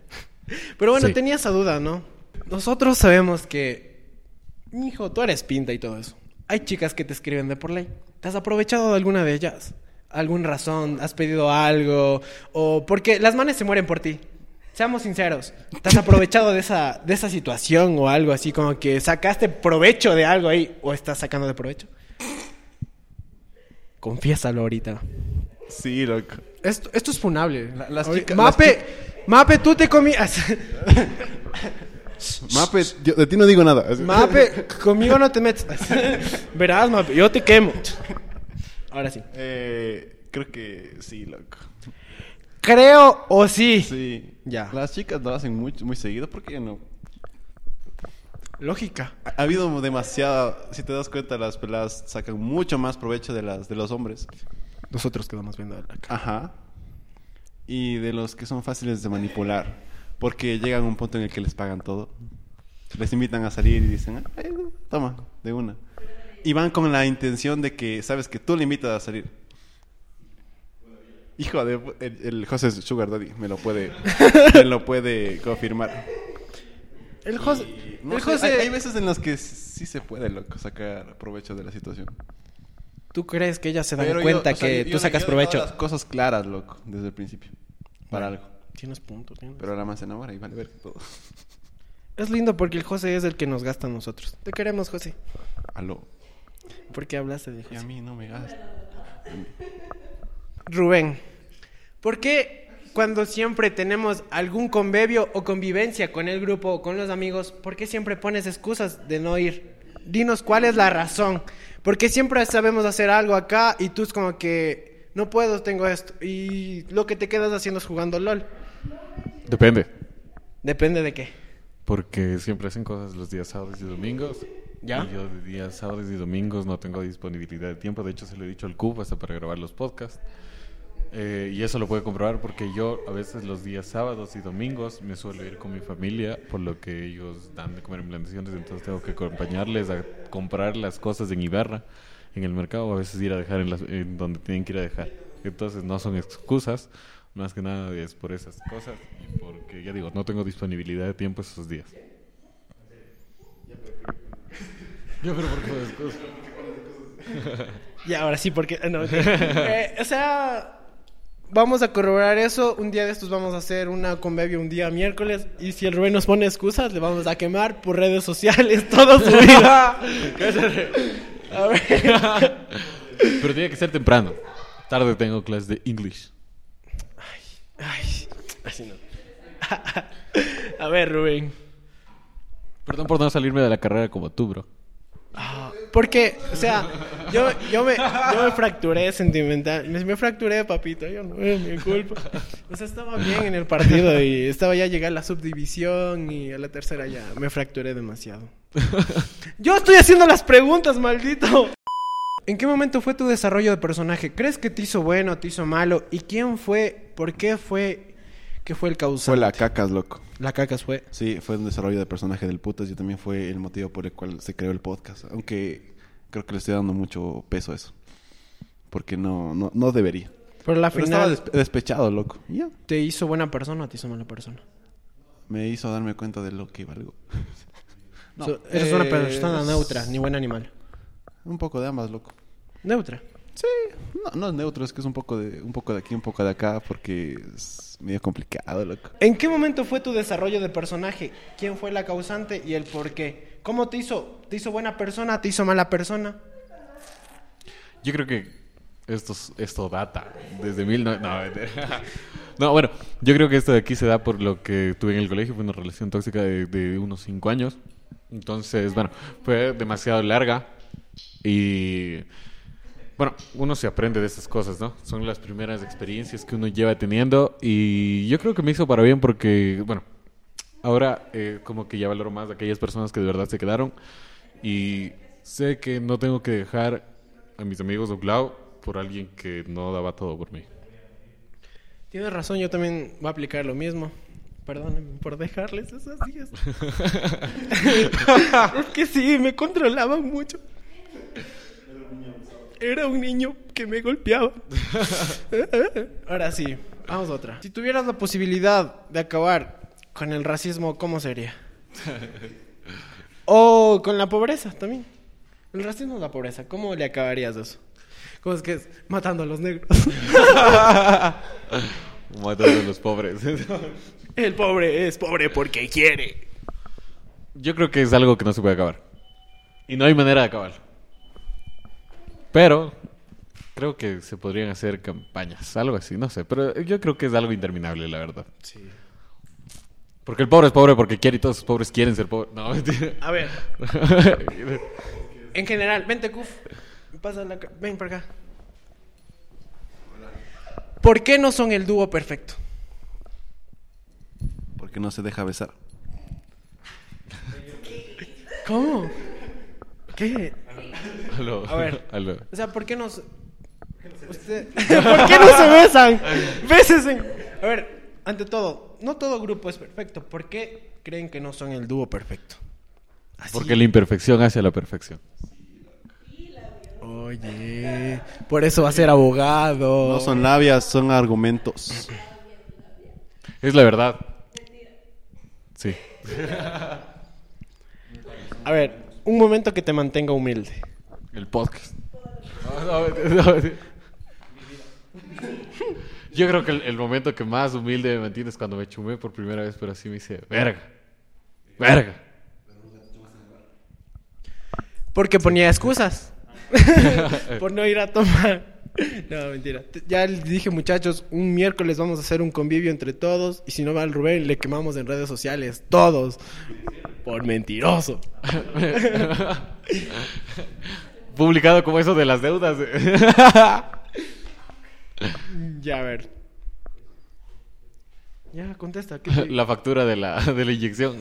Speaker 1: Pero bueno,
Speaker 2: Sí.
Speaker 1: tenía esa duda, ¿no? Nosotros sabemos que, hijo, tú eres pinta y todo eso. Hay chicas que te escriben de por ley. ¿Te has aprovechado de alguna de ellas? ¿Alguna razón? ¿Has pedido algo? O porque las manes se mueren por ti. Seamos sinceros. ¿Te has aprovechado de esa, de esa situación o algo así como que sacaste provecho de algo ahí o estás sacando de provecho? Confiésalo ahorita.
Speaker 3: Sí, loco.
Speaker 1: Esto, esto es funable.
Speaker 3: La- las
Speaker 1: Oye,
Speaker 3: chicas-
Speaker 1: Mape, Mape, tú te comías.
Speaker 3: Mape, yo de ti no digo nada.
Speaker 1: Mape, conmigo no te metas. Verás, Mape, yo te quemo. Ahora sí.
Speaker 3: Eh, creo que sí, loco.
Speaker 1: Creo o sí.
Speaker 3: Sí.
Speaker 1: Ya.
Speaker 3: Las chicas lo hacen muy, muy seguido porque no.
Speaker 1: Lógica.
Speaker 3: Ha, ha habido demasiado. Si te das cuenta, las peladas sacan mucho más provecho de las de los hombres.
Speaker 1: Nosotros quedamos viendo la cara.
Speaker 3: Ajá. Y de los que son fáciles de manipular. Porque llegan a un punto en el que les pagan todo. Les invitan a salir y dicen, "Ay, toma, de una. Y van con la intención de que, sabes que tú le invitas a salir. Hijo de... El, el José Sugar Daddy me lo puede, me lo puede confirmar.
Speaker 1: El José.
Speaker 3: Y, no
Speaker 1: el
Speaker 3: sé,
Speaker 1: José
Speaker 3: hay, hay veces en las que sí se puede, loco, sacar provecho de la situación.
Speaker 1: ¿Tú crees que ellas se dan
Speaker 3: Pero yo,
Speaker 1: cuenta
Speaker 3: o sea,
Speaker 1: que
Speaker 3: yo-
Speaker 1: tú
Speaker 3: yo-
Speaker 1: sacas
Speaker 3: yo
Speaker 1: provecho?
Speaker 3: las cosas claras, loco, desde el principio. Para algo.
Speaker 1: Tienes punto, tienes.
Speaker 3: Pero la más se enamora y vale ver todo.
Speaker 1: Es lindo porque el José es el que nos gasta a nosotros. Te queremos, José.
Speaker 3: Aló.
Speaker 1: ¿Por qué hablaste de
Speaker 3: Y a
Speaker 1: José?
Speaker 3: mí no me gasta.
Speaker 1: Rubén, ¿por qué cuando siempre tenemos algún convivio o convivencia con el grupo o con los amigos, por qué siempre pones excusas de no ir? Dinos cuál es la razón. Porque siempre sabemos hacer algo acá y tú es como que no puedo, tengo esto. Y lo que te quedas haciendo es jugando LOL.
Speaker 2: Depende.
Speaker 1: Depende de qué.
Speaker 2: Porque siempre hacen cosas los días sábados y domingos.
Speaker 1: ¿Ya?
Speaker 2: Y yo de días sábados y domingos no tengo disponibilidad de tiempo. De hecho, se lo he dicho al CUP hasta para grabar los podcasts. Eh, y eso lo puede comprobar porque yo a veces los días sábados y domingos me suelo ir con mi familia, por lo que ellos dan de comer en plantaciones, entonces tengo que acompañarles a comprar las cosas en Ibarra, en el mercado, o a veces ir a dejar en, las- en donde tienen que ir a dejar. Entonces no son excusas, más que nada es por esas cosas y porque, ya digo, no tengo disponibilidad de tiempo esos días. Ya, pero ¿por qué me excuso?
Speaker 1: Ya, ahora sí, porque... no, eh, o sea, vamos a corroborar eso. Un día de estos vamos a hacer una convivio un día miércoles. Y si el Rubén nos pone excusas, le vamos a quemar por redes sociales toda su vida. a ver.
Speaker 2: Pero tiene que ser temprano. Tarde tengo clase de English.
Speaker 1: Ay, así no. a ver, Rubén.
Speaker 2: Perdón por no salirme de la carrera como tú, bro.
Speaker 1: Porque, o sea, yo, yo, me, yo me fracturé sentimental. Me, fracturé, papito. Yo no es mi culpa. O sea, estaba bien en el partido y estaba ya llegar a la subdivisión y a la tercera ya me fracturé demasiado. Yo estoy haciendo las preguntas, maldito. ¿En qué momento fue tu desarrollo de personaje? ¿Crees que te hizo bueno, te hizo malo? ¿Y quién fue? ¿Por qué fue? ¿Qué fue el causante?
Speaker 3: Fue la cacas, loco.
Speaker 1: La cacas fue.
Speaker 3: Sí, fue un desarrollo de personaje del putas y también fue el motivo por el cual se creó el podcast. Aunque creo que le estoy dando mucho peso a eso. Porque no, no, no debería.
Speaker 1: Pero la
Speaker 3: Pero estaba despe- despechado, loco.
Speaker 1: ¿te hizo buena persona o te hizo mala persona?
Speaker 3: Me hizo darme cuenta de lo que valgo. No,
Speaker 1: So- eres una persona neutra, ni buen animal.
Speaker 3: Un poco de ambas, loco.
Speaker 1: Neutra.
Speaker 3: Sí, no, no es neutro, es que es un poco de un poco de aquí, un poco de acá, porque es medio complicado, loco.
Speaker 1: ¿En qué momento fue tu desarrollo de personaje? ¿Quién fue la causante y el por qué? ¿Cómo te hizo? ¿Te hizo buena persona? ¿Te hizo mala persona?
Speaker 2: Yo creo que esto, es- esto data desde mil... No, no, mentira. No, bueno, yo creo que esto de aquí se da por lo que tuve en el colegio. Fue una relación tóxica de, de unos cinco años. Entonces, bueno, fue demasiado larga. Y bueno, uno se aprende de estas cosas, ¿no? Son las primeras experiencias que uno lleva teniendo. Y yo creo que me hizo para bien porque, bueno, ahora eh, como que ya valoro más a aquellas personas que de verdad se quedaron. Y sé que no tengo que dejar a mis amigos de por alguien que no daba todo por mí.
Speaker 1: Tienes razón, yo también voy a aplicar lo mismo. Perdónenme por dejarles esos días. es que sí, me controlaban mucho. Era un niño que me golpeaba. Ahora sí, vamos a otra. Si tuvieras la posibilidad de acabar con el racismo, ¿cómo sería? O con la pobreza también. El racismo es la pobreza. ¿Cómo le acabarías eso? ¿Cómo es que es? Matando a los negros.
Speaker 2: Matando a los pobres.
Speaker 1: El pobre es pobre porque quiere.
Speaker 2: Yo creo que es algo que no se puede acabar. Y no hay manera de acabarlo. Pero creo que se podrían hacer campañas, algo así, no sé. Pero yo creo que es algo interminable, la verdad.
Speaker 1: Sí.
Speaker 2: Porque el pobre es pobre porque quiere y todos los pobres quieren ser pobres. No, mentira.
Speaker 1: A ver, en general, vente, Kuf. Pasa la Ven para acá. ¿Por qué no son el dúo perfecto?
Speaker 3: Porque no se deja besar.
Speaker 1: ¿Cómo? ¿Qué?
Speaker 2: Aló,
Speaker 1: A ver.
Speaker 2: aló.
Speaker 1: O sea, ¿por qué no se... Usted- ¿Por qué no se besan? Bésense. A ver, ante todo, no todo grupo es perfecto. ¿Por qué creen que no son el dúo perfecto? Así.
Speaker 2: Porque la imperfección hace la perfección.
Speaker 1: Oye, por eso va a ser abogado.
Speaker 3: No son labias, son argumentos.
Speaker 2: Es la verdad. Sí.
Speaker 1: A ver, un momento que te mantenga humilde.
Speaker 2: El podcast. No, no, no, no. Yo creo que el, el momento que más humilde me mantiene es cuando me chumé por primera vez, pero así me dice, verga, verga.
Speaker 1: Porque ponía excusas. por no ir a tomar. No, mentira. Ya les dije, muchachos, un miércoles vamos a hacer un convivio entre todos. Y si no va el Rubén, le quemamos en redes sociales. Todos. Por mentiroso.
Speaker 2: Publicado como eso de las deudas.
Speaker 1: Ya, a ver. Ya, contesta. ¿qué te-
Speaker 2: la factura de la, de la inyección.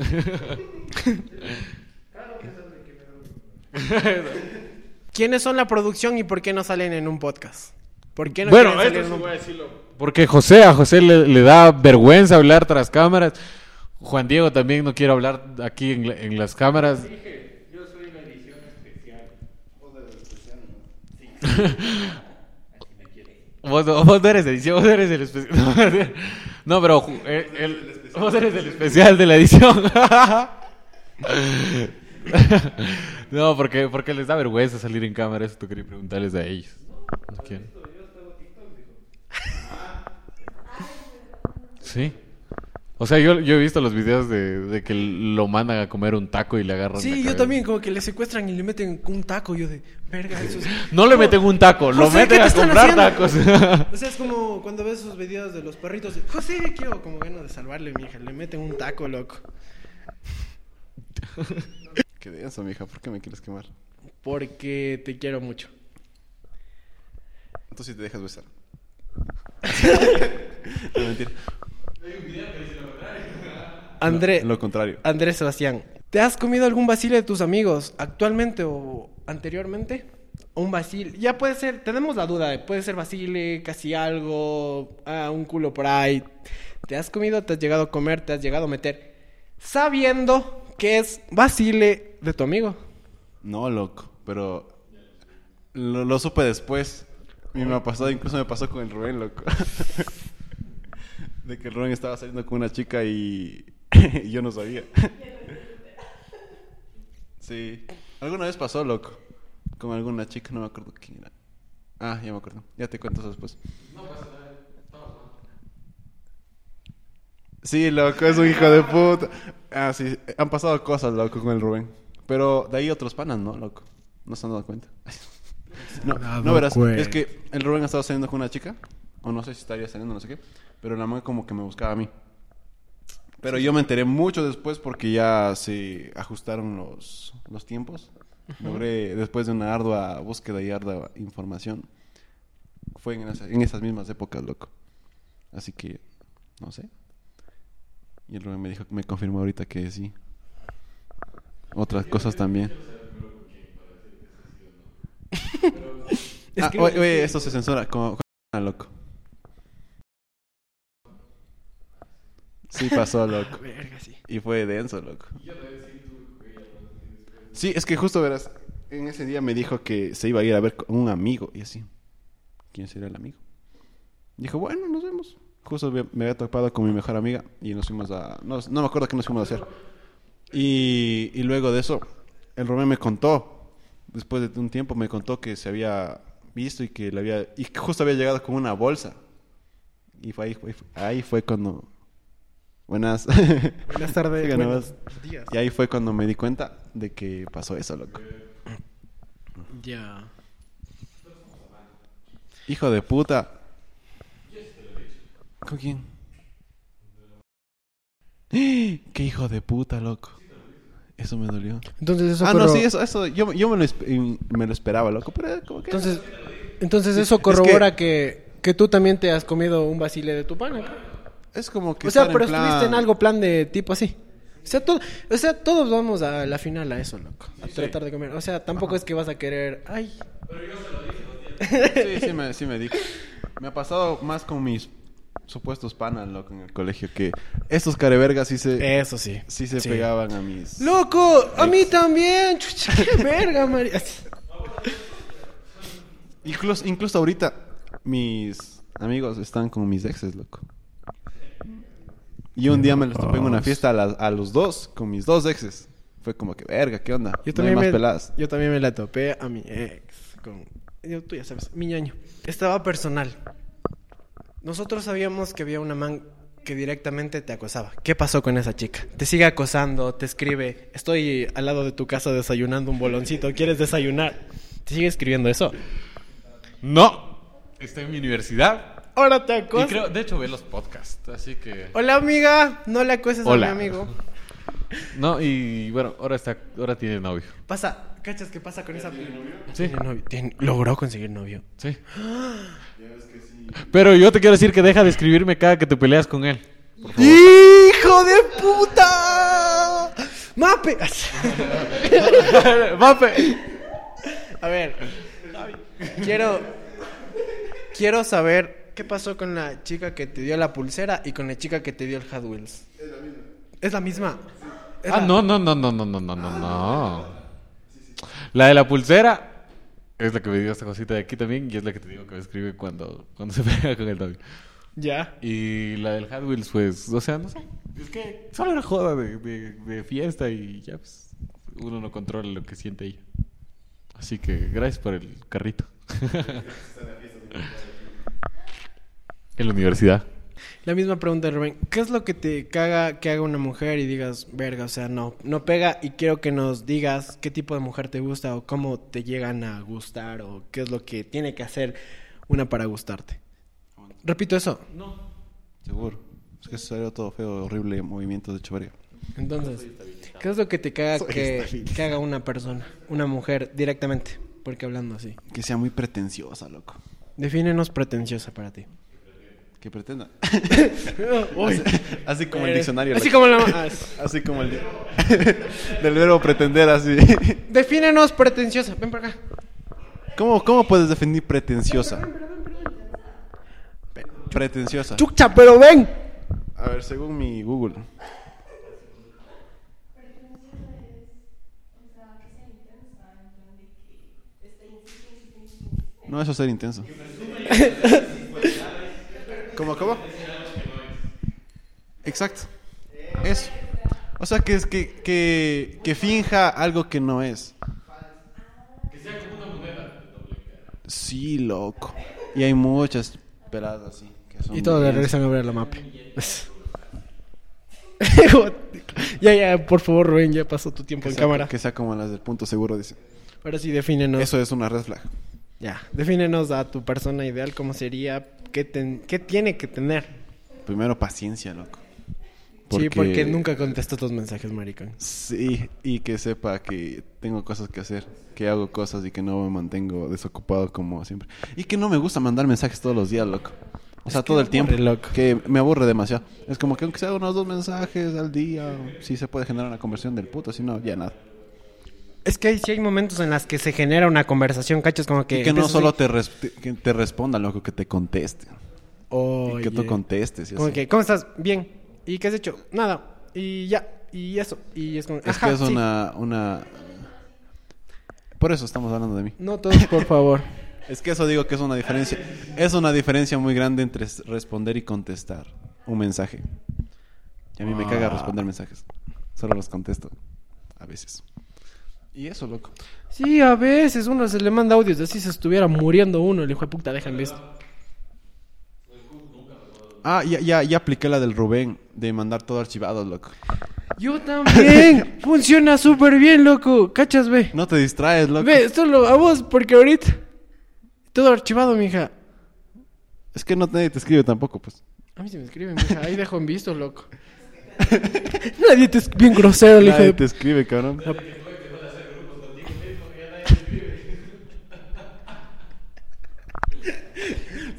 Speaker 1: ¿Quiénes son la producción y por qué no salen en un podcast? ¿Por qué no
Speaker 2: bueno,
Speaker 1: salir
Speaker 2: esto
Speaker 1: en
Speaker 2: sí
Speaker 1: un
Speaker 2: voy a decirlo. Porque José, a José le, le da vergüenza hablar tras cámaras. Juan Diego también no quiere hablar aquí en, la- en las cámaras. Vos, no- vos no eres edición, vos eres el especial. No, pero eh, el- vos eres el especial de la edición. No, porque, porque les da vergüenza salir en cámara. Eso tú quería preguntarles a ellos. No quieren. Sí. O sea, yo, yo he visto los videos de, de que lo mandan a comer un taco y le agarran. la
Speaker 1: Sí, yo
Speaker 2: cabeza.
Speaker 1: también, como que le secuestran y le meten un taco. Yo de, verga, eso es...
Speaker 2: No le meten un taco, lo
Speaker 1: José,
Speaker 2: meten
Speaker 1: ¿qué te
Speaker 2: a comprar
Speaker 1: haciendo?
Speaker 2: tacos.
Speaker 1: O sea, es como cuando ves esos videos de los perritos. de, José, quiero como ganas de salvarle, mi hija. Le meten un taco, loco.
Speaker 3: Qué denso, mija. ¿Por qué me quieres quemar?
Speaker 1: Porque te quiero mucho.
Speaker 3: Entonces sí te dejas besar. no, mentira.
Speaker 1: André,
Speaker 3: Lo contrario.
Speaker 1: Andrés Sebastián, ¿te has comido algún vacile de tus amigos actualmente o anteriormente? Un vacile, ya puede ser, tenemos la duda, puede ser vacile, casi algo, ah, un culo por ahí. ¿Te has comido, te has llegado a comer, te has llegado a meter sabiendo que es vacile de tu amigo?
Speaker 3: No, loco. Pero lo, lo supe después. A mí me ha pasado, incluso me pasó con el Rubén, loco. De que el Rubén estaba saliendo con una chica y, y yo no sabía. Sí. Alguna vez pasó, loco. Con alguna chica, no me acuerdo quién era. Ah, ya me acuerdo. Ya te cuento eso después. Sí, loco, es un hijo de puta. Ah, sí, han pasado cosas, loco, con el Rubén. Pero de ahí otros panas, ¿no, loco? No se han dado cuenta. No, no verás, es que el Rubén ha estado saliendo con una chica, o no sé si estaría saliendo, no sé qué, pero la mujer como que me buscaba a mí. Pero yo me enteré mucho después porque ya se ajustaron los, los tiempos. Logré, después de una ardua búsqueda y ardua información, fue en, esa- en esas mismas épocas, loco. Así que, no sé. Y el Rubén me dijo, me confirmó ahorita que sí. Otras cosas también. Ah, oye, oye, esto se censura. Como, como- loco. Sí pasó, loco. Y fue denso, loco. Sí, es que justo verás, en ese día me dijo que se iba a ir a ver con un amigo y así. ¿Quién será el amigo? Dijo, bueno, nos vemos. Justo me había topado con mi mejor amiga y nos fuimos a... No, no me acuerdo qué nos fuimos a hacer. Y, y luego de eso, el Romeo me contó, después de un tiempo me contó que se había visto y que le había... Y que justo había llegado con una bolsa. Y fue ahí, fue, ahí fue cuando... Buenas.
Speaker 1: Buenas tardes,
Speaker 3: Sigan
Speaker 1: buenos días.
Speaker 3: Y ahí fue cuando me di cuenta de que pasó eso, loco.
Speaker 1: Ya.
Speaker 3: Hijo de puta. ¿Con quién? Qué hijo de puta, loco. Eso me dolió.
Speaker 1: Entonces eso
Speaker 3: Ah, no, sí, eso, eso yo, yo me, lo, me lo esperaba, loco, pero como que...
Speaker 1: Entonces, entonces eso
Speaker 3: es que-
Speaker 1: corrobora que... que tú también te has comido un vacile de tu pana. ¿no?
Speaker 3: es como que...
Speaker 1: O sea, pero
Speaker 3: en plan-
Speaker 1: estuviste en algo plan de tipo así. O sea, todo, o sea, todos vamos a la final a eso, loco. A tratar de comer. O sea, tampoco es que vas a querer... Ay,
Speaker 3: Sí, sí me, sí me dijo. Me ha pasado más con mis supuestos panas, loco, en el colegio, que estos carevergas sí se...
Speaker 1: eso sí.
Speaker 3: Sí se pegaban a mis...
Speaker 1: ¡Loco! ¡A mí también! Chucha, ¡Qué verga, María!
Speaker 3: Incluso, incluso ahorita mis amigos están con mis exes, loco. Y un día me los topé en una fiesta a, a los dos, con mis dos exes. Fue como que, verga, ¿qué onda?
Speaker 1: Yo
Speaker 3: No hay
Speaker 1: también,
Speaker 3: más
Speaker 1: me,
Speaker 3: peladas.
Speaker 1: yo también me la topé a mi ex. Con, yo- tú ya sabes, mi ñaño. Estaba personal. Nosotros sabíamos que había una man que directamente te acosaba. ¿Qué pasó con esa chica? Te sigue acosando, te escribe, estoy al lado de tu casa desayunando un boloncito, ¿quieres desayunar? ¿Te sigue escribiendo eso?
Speaker 2: No. Está en mi universidad.
Speaker 1: Ahora te
Speaker 2: Y creo, de hecho, ve los podcasts. Así que.
Speaker 1: Hola, amiga. No le acueses
Speaker 2: Hola.
Speaker 1: a mi amigo.
Speaker 2: No, y bueno, ahora está, ahora tiene novio.
Speaker 1: Pasa, ¿cachas qué pasa con esa?
Speaker 2: Sí.
Speaker 1: Tiene novio. Tiene- logró conseguir novio.
Speaker 2: Sí. Pero yo te quiero decir que deja de escribirme cada que te peleas con él.
Speaker 1: ¡Hijo de puta! ¡Mape!
Speaker 2: ¡Mape!
Speaker 1: A ver. Quiero. Quiero saber qué pasó con la chica que te dio la pulsera y con la chica que te dio el Hot Wheels. Es la misma. ¿Es la misma?
Speaker 2: Ah,
Speaker 1: la...
Speaker 2: no, no, no, no, no, no, no, no. La de la pulsera es la que me dio esta cosita de aquí también y es la que te digo que me escribe cuando, cuando se pega con el novio.
Speaker 1: Ya.
Speaker 2: Y la del Hot Wheels, pues, o sea, no sé. Es que solo era joda de, de, de fiesta y ya, pues, uno no controla lo que siente ella. Así que gracias por el carrito. en la universidad.
Speaker 1: La misma pregunta de Rubén. ¿Qué es lo que te caga que haga una mujer y digas, verga, o sea, no, no pega? Y quiero que nos digas qué tipo de mujer te gusta o cómo te llegan a gustar o qué es lo que tiene que hacer una para gustarte. Repito eso.
Speaker 3: Seguro. Es que salió todo feo, horrible movimiento de chovería.
Speaker 1: Entonces, ¿qué es lo que te caga que, que haga una persona, una mujer, directamente? Porque hablando así.
Speaker 3: Que sea muy pretenciosa, loco.
Speaker 1: Defínenos pretenciosa para ti.
Speaker 3: Que pretenda. Así, así como el diccionario.
Speaker 1: Así como la... ah,
Speaker 3: Así como el... Del verbo pretender, así.
Speaker 1: Defínenos pretenciosa. Ven para acá.
Speaker 3: ¿Cómo, ¿Cómo puedes definir pretenciosa? Pretenciosa.
Speaker 1: Chucha, pero ven.
Speaker 3: A ver, según mi Google. No, eso es ser intenso. ¿Cómo, cómo? Exacto. Eso. O sea, que, es que, que, que finja algo que no es. Sí, loco. Y hay muchas peladas así. que son
Speaker 1: Y todos le
Speaker 3: bien-
Speaker 1: regresan a ver la mapa. ya, ya, por favor, Rubén, ya pasó tu tiempo
Speaker 3: Que
Speaker 1: en
Speaker 3: sea,
Speaker 1: cámara.
Speaker 3: que sea como las del punto seguro, dice.
Speaker 1: Ahora sí, defínenos.
Speaker 3: Eso es una red flag.
Speaker 1: Ya, defínenos a tu persona ideal, cómo sería, qué, ten- qué tiene que tener.
Speaker 3: Primero, paciencia, loco.
Speaker 1: Sí, porque nunca contestas los mensajes, maricón.
Speaker 3: Sí, y que sepa que tengo cosas que hacer, que hago cosas y que no me mantengo desocupado como siempre. Y que no me gusta mandar mensajes todos los días, loco. O sea, todo el tiempo.
Speaker 1: loco.
Speaker 3: Que me aburre demasiado. Es como que aunque sea unos dos mensajes al día, sí se puede generar una conversión del puto, si no, ya nada.
Speaker 1: Es que hay, sí hay momentos en las que se genera una conversación, cachas, como que...
Speaker 3: y que no solo
Speaker 1: así,
Speaker 3: te, res- te- que te respondan, loco, que te contesten. y que tú
Speaker 1: "Oye".
Speaker 3: contestes. y
Speaker 1: Como
Speaker 3: así.
Speaker 1: que, ¿cómo estás? Bien. ¿Y qué has hecho? Nada. Y ya. Y eso. Y es como...
Speaker 3: Es
Speaker 1: "Ajá,
Speaker 3: que es
Speaker 1: sí".
Speaker 3: una, una... Por eso estamos hablando de mí.
Speaker 1: No todos, por favor.
Speaker 3: Es que eso digo que es una diferencia. Es una diferencia muy grande entre responder y contestar un mensaje. Y a mí me caga responder mensajes. Solo los contesto. A veces. Y eso, loco.
Speaker 1: Sí, a veces uno se le manda audios así se estuviera muriendo uno. El hijo de puta deja en visto.
Speaker 3: Ah, ya, ya, ya apliqué la del Rubén de mandar todo archivado, loco.
Speaker 1: Yo también. Funciona súper bien, loco. ¿Cachas, ve?
Speaker 3: No te distraes, loco.
Speaker 1: Ve, solo a vos, porque ahorita... Todo archivado, mija.
Speaker 3: Es que no nadie te escribe tampoco, pues.
Speaker 1: A mí se me escribe, mija. Ahí dejo en visto, loco. Nadie te es bien grosero, el hijo
Speaker 3: Nadie
Speaker 1: de...
Speaker 3: te escribe, cabrón.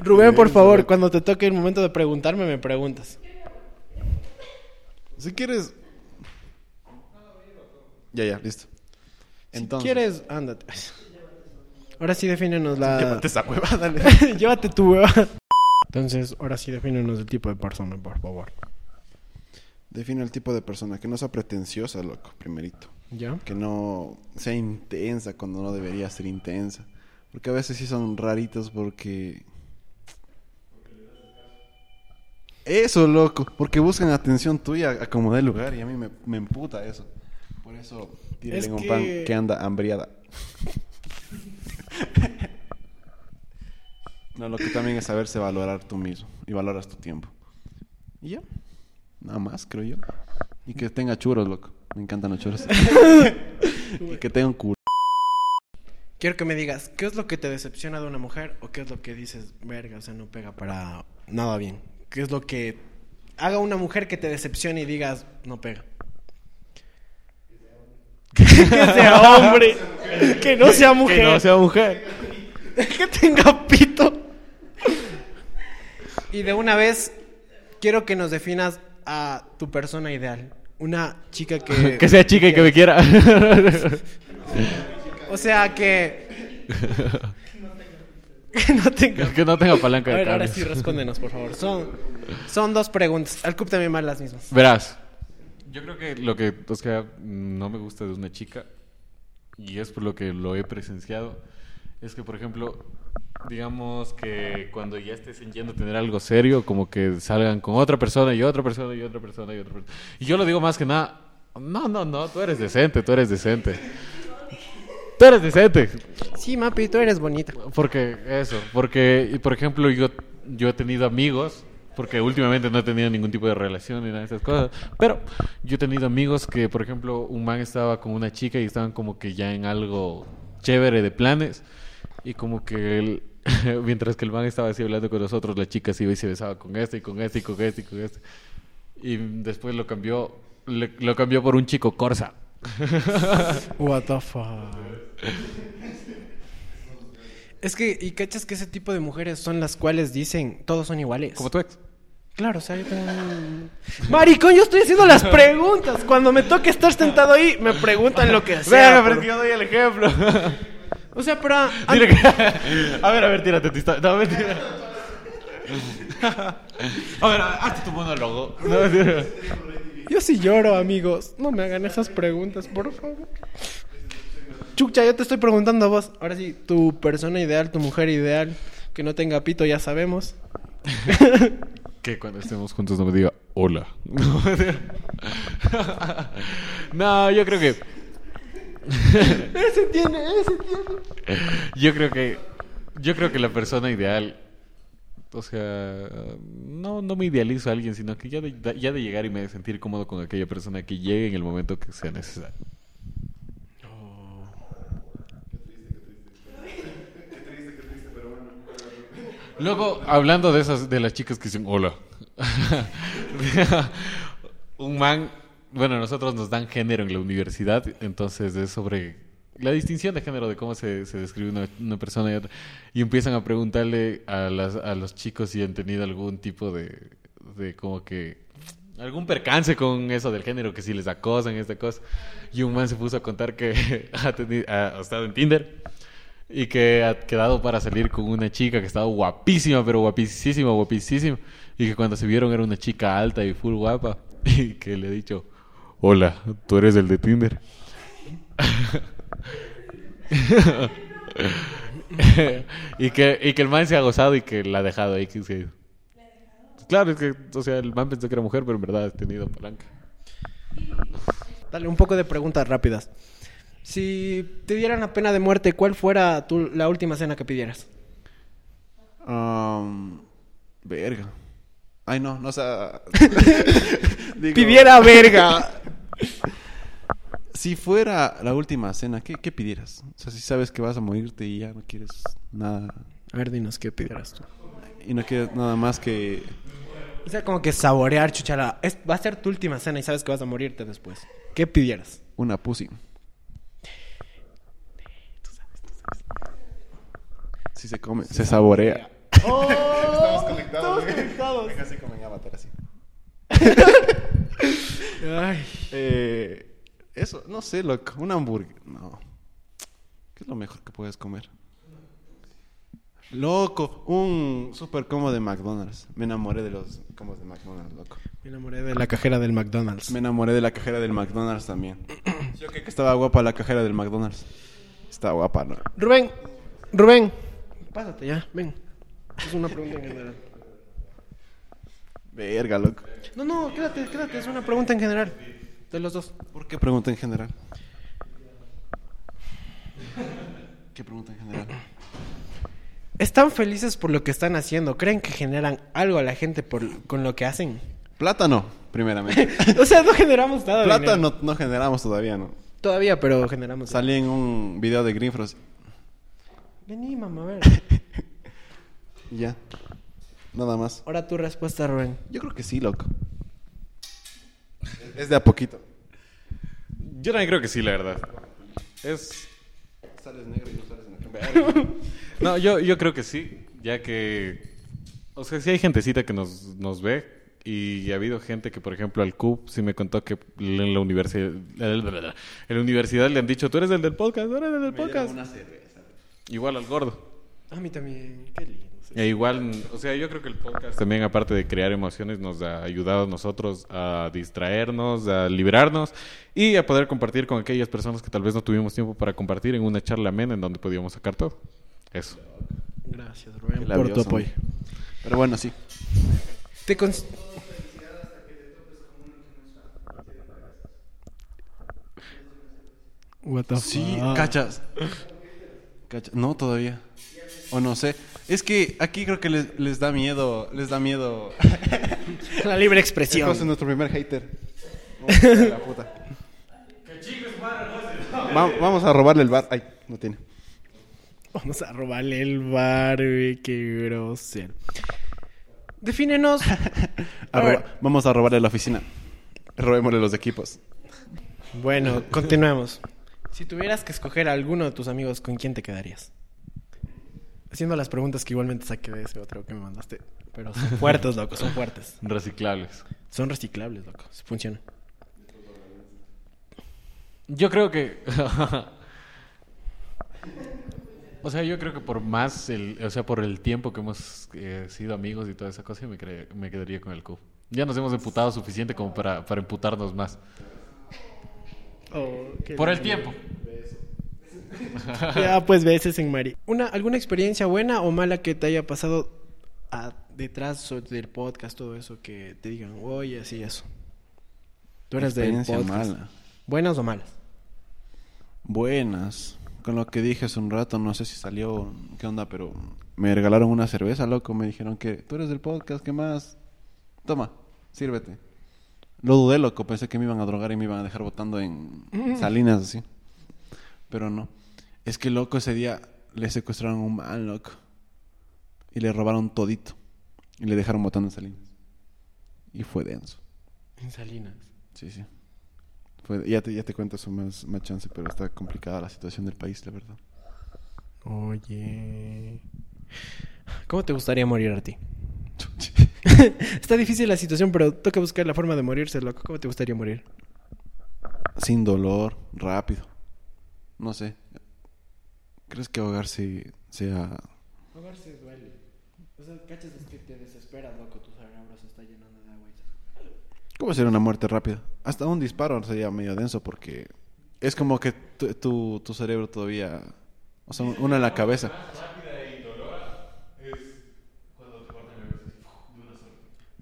Speaker 1: Rubén, por favor, cuando te toque el momento de preguntarme, me preguntas.
Speaker 3: Si quieres... Ya, ya, listo.
Speaker 1: Si quieres, ándate. Ahora sí defínenos la...
Speaker 3: Llévate esa hueva, dale.
Speaker 1: Llévate tu hueva. Entonces, ahora sí defínenos el tipo de persona, por favor.
Speaker 3: Define el tipo de persona. Que no sea pretenciosa, loco, primerito.
Speaker 1: ¿Ya?
Speaker 3: que no sea intensa cuando no debería ser intensa. Porque a veces sí son raritos porque... Eso, loco. Porque buscan atención tuya a como dé lugar y a mí me, me emputa eso. Por eso, tírenle
Speaker 1: Es
Speaker 3: en un
Speaker 1: que-
Speaker 3: pan que anda hambriada. no, lo que también es saberse valorar tú mismo y valoras tu tiempo. Y ya. Nada más, creo yo. Y que tenga churros, loco. Me encantan los churros. y que tenga un culo.
Speaker 1: quiero que me digas, ¿qué es lo que te decepciona de una mujer o qué es lo que dices, verga, o sea, no pega para nada bien? ¿Qué es lo que haga una mujer que te decepcione y digas, no pega? que sea hombre, que no sea mujer,
Speaker 2: Que no sea mujer.
Speaker 1: que tenga pito. Y de una vez, quiero que nos definas a tu persona ideal. Una chica que...
Speaker 2: Que sea chica y que me quiera.
Speaker 1: O sea, que... que no tenga...
Speaker 2: que no tenga palanca
Speaker 1: A
Speaker 2: de
Speaker 1: ver, ahora sí, respóndenos, por favor. Son, son dos preguntas. Al CUP también van las mismas.
Speaker 2: Verás, yo creo que lo que o sea, no me gusta de una chica, y es por lo que lo he presenciado, es que, por ejemplo, digamos que cuando ya estés yendo a tener algo serio, como que salgan con otra persona y otra persona y otra persona y otra persona. Y yo lo digo más que nada, no, no, no, tú eres decente, tú eres decente. Tú eres decente.
Speaker 1: Sí, Mapi, tú eres bonita.
Speaker 2: Porque eso, porque, y por ejemplo, yo, yo he tenido amigos, porque últimamente no he tenido ningún tipo de relación ni nada de esas cosas, pero yo he tenido amigos que, por ejemplo, un man estaba con una chica y estaban como que ya en algo chévere de planes, y como que él, mientras que el man estaba así hablando con nosotros, la chica se iba y se besaba con este y con este y con este y con este. Y después lo cambió, le- lo cambió por un chico Corsa.
Speaker 1: What the fuck. Es que, y cachas que ese tipo de mujeres son las cuales dicen, todos son iguales.
Speaker 2: Como tu ex.
Speaker 1: Claro, o sea, yo tengo Maricón, yo estoy haciendo las preguntas. Cuando me toque estar sentado ahí, me preguntan lo que sea.
Speaker 2: Venga, pero
Speaker 1: por-
Speaker 2: que yo doy el ejemplo.
Speaker 1: O sea, pero...
Speaker 2: que- A ver, a ver, tírate tu historia. No, mentira. A ver, hazte tu monólogo. No, mentira.
Speaker 1: Yo sí lloro, amigos. No me hagan esas preguntas, por favor. Chucha, yo te estoy preguntando a vos. Ahora sí, tu persona ideal, tu mujer ideal, que no tenga pito, ya sabemos.
Speaker 2: Que cuando estemos juntos no me diga hola. No, yo creo que.
Speaker 1: Ese tiene, ese tiene.
Speaker 2: Yo creo que. Yo creo que la persona ideal. O sea, no, no me idealizo a alguien, sino que ya de, ya de llegar y me de sentir cómodo con aquella persona que llegue en el momento que sea necesario. Luego, hablando de esas, de las chicas que dicen hola. Un man, bueno, nosotros nos dan género en la universidad, entonces es sobre la distinción de género, de cómo se, se describe una, persona y otra. Y empiezan a preguntarle a, las, a los chicos si han tenido algún tipo de, de como que algún percance con eso del género, que si les acosan, esta cosa. Y un man se puso a contar que ha estado en Tinder y que ha quedado para salir con una chica que estaba guapísima, pero guapísima, guapísima. Y que cuando se vieron era una chica alta y full guapa. Y que le he dicho, hola, tú eres el de Tinder. y, que, y que el man se ha gozado y que la ha dejado ahí. Claro, es que, o sea, el man pensó que era mujer, pero en verdad ha tenido palanca.
Speaker 1: Dale un poco de preguntas rápidas. Si te dieran la pena de muerte, ¿cuál fuera tu, la última cena que pidieras?
Speaker 3: Um, verga. Ay, no, no, o sea... digo,
Speaker 1: Pidiera verga.
Speaker 3: Si fuera la última cena, ¿qué, ¿qué pidieras? O sea, si sabes que vas a morirte y ya no quieres nada...
Speaker 1: A ver, dinos qué pidieras tú.
Speaker 3: Y no quieres nada más que...
Speaker 1: O sea, como que saborear, chuchala. Es, va a ser tu última cena y sabes que vas a morirte después. ¿Qué pidieras?
Speaker 3: Una pussy. Se come, se saborea.
Speaker 1: ¡Oh!
Speaker 3: Estamos conectados.
Speaker 1: Estamos conectados.
Speaker 3: Así como en Avatar, así.
Speaker 1: Ay.
Speaker 3: Eh, eso, no sé, loco. Un hamburguesa. No. ¿Qué es lo mejor que puedes comer? Loco, un super combo de McDonald's. Me enamoré de los combos de McDonald's, loco.
Speaker 1: Me enamoré de la cajera del McDonald's.
Speaker 3: Me enamoré de la cajera del McDonald's también. Yo creo que estaba guapa la cajera del McDonald's. Estaba guapa, ¿no?
Speaker 1: Rubén, Rubén, pásate ya, ven. Es una pregunta en general.
Speaker 3: Verga, loco.
Speaker 1: No, no, quédate, quédate, es una pregunta en general. De los dos.
Speaker 3: ¿Por qué pregunta en general? ¿Qué pregunta en general?
Speaker 1: ¿Están felices por lo que están haciendo? ¿Creen que generan algo a la gente por, con lo que hacen?
Speaker 3: Plátano, primeramente.
Speaker 1: o sea, no generamos nada. de
Speaker 3: Plata
Speaker 1: dinero.
Speaker 3: no, no generamos todavía, ¿no?
Speaker 1: Todavía, pero generamos.
Speaker 3: Salí en un video de Greenfrost.
Speaker 1: Vení, mamá, a ver.
Speaker 3: Ya. Nada más.
Speaker 1: Ahora tu respuesta, Rubén.
Speaker 3: Yo creo que sí, loco. Es de a poquito.
Speaker 2: Yo también creo que sí, la verdad. Es...
Speaker 3: Sales negro y no sales en la
Speaker 2: No, yo, yo creo que sí, ya que... O sea, sí hay gentecita que nos, nos ve y ha habido gente que, por ejemplo, al CUP sí me contó que en la universidad, en la universidad le han dicho, tú eres el del podcast, tú eres el del podcast. Igual al gordo.
Speaker 1: A mí también. Qué lindo. sí.
Speaker 2: E igual, o sea, yo creo que el podcast también, aparte de crear emociones, nos ha ayudado a nosotros a distraernos, a liberarnos y a poder compartir con aquellas personas que tal vez no tuvimos tiempo para compartir en una charla amena en donde podíamos sacar todo. Eso.
Speaker 1: Gracias, Rubén,
Speaker 3: Qué
Speaker 1: por tu apoyo.
Speaker 3: Pero bueno, sí.
Speaker 1: Te cons- What the
Speaker 3: Sí,
Speaker 1: fuck?
Speaker 3: cachas. No, todavía. O no sé. Es que aquí creo que les, les da miedo. Les da miedo.
Speaker 1: La libre expresión.
Speaker 3: es nuestro primer hater. Vamos a la puta. Va- vamos a robarle el bar. Ay, no tiene.
Speaker 1: Vamos a robarle el bar, güey, qué grosero. Defínenos.
Speaker 3: A roba- Vamos a robarle la oficina. Robémosle los equipos.
Speaker 1: Bueno, continuemos. Si tuvieras que escoger a alguno de tus amigos, ¿con quién te quedarías? Haciendo las preguntas que igualmente saqué de ese otro que me mandaste. Pero son fuertes, loco, son fuertes.
Speaker 2: Reciclables.
Speaker 1: Son reciclables, loco. Funcionan.
Speaker 2: Yo creo que... o sea, yo creo que por más, el, o sea, por el tiempo que hemos eh, sido amigos y toda esa cosa, me, me quedaría con el CUF. Ya nos hemos emputado suficiente como para, para emputarnos más. Por el tiempo.
Speaker 1: Ya, pues veces en Mari. Una, ¿Alguna experiencia buena o mala que te haya pasado a- detrás del podcast, todo eso, que te digan, oye, así eso? Tú eres del podcast.
Speaker 3: mala.
Speaker 1: ¿Buenas o malas?
Speaker 3: Buenas. Con lo que dije hace un rato, no sé si salió, qué onda, pero me regalaron una cerveza, loco. Me dijeron que tú eres del podcast, ¿qué más? Toma, sírvete. Lo dudé, loco. Pensé que me iban a drogar y me iban a dejar botando en salinas, así. Pero no. Es que, loco, ese día le secuestraron un man, loco. Y le robaron todito. Y le dejaron botando en salinas. Y fue denso.
Speaker 1: En Salinas.
Speaker 3: Sí, sí. Fue- ya, te, ya te cuento eso más, más chance, pero está complicada la situación del país, la verdad.
Speaker 1: Oye. ¿Cómo te gustaría morir a ti? Está difícil la situación, pero toca buscar la forma de morirse, loco. ¿Cómo te gustaría morir?
Speaker 3: Sin dolor, rápido. No sé. ¿Crees que ahogarse sea...
Speaker 1: Ahogarse duele. O sea, cachas es que te desesperas, loco. Tu cerebro se está llenando de agua
Speaker 3: ¿Cómo sería una muerte rápida? Hasta un disparo sería medio denso porque es como que tu, tu, tu cerebro todavía... O sea, una en la cabeza.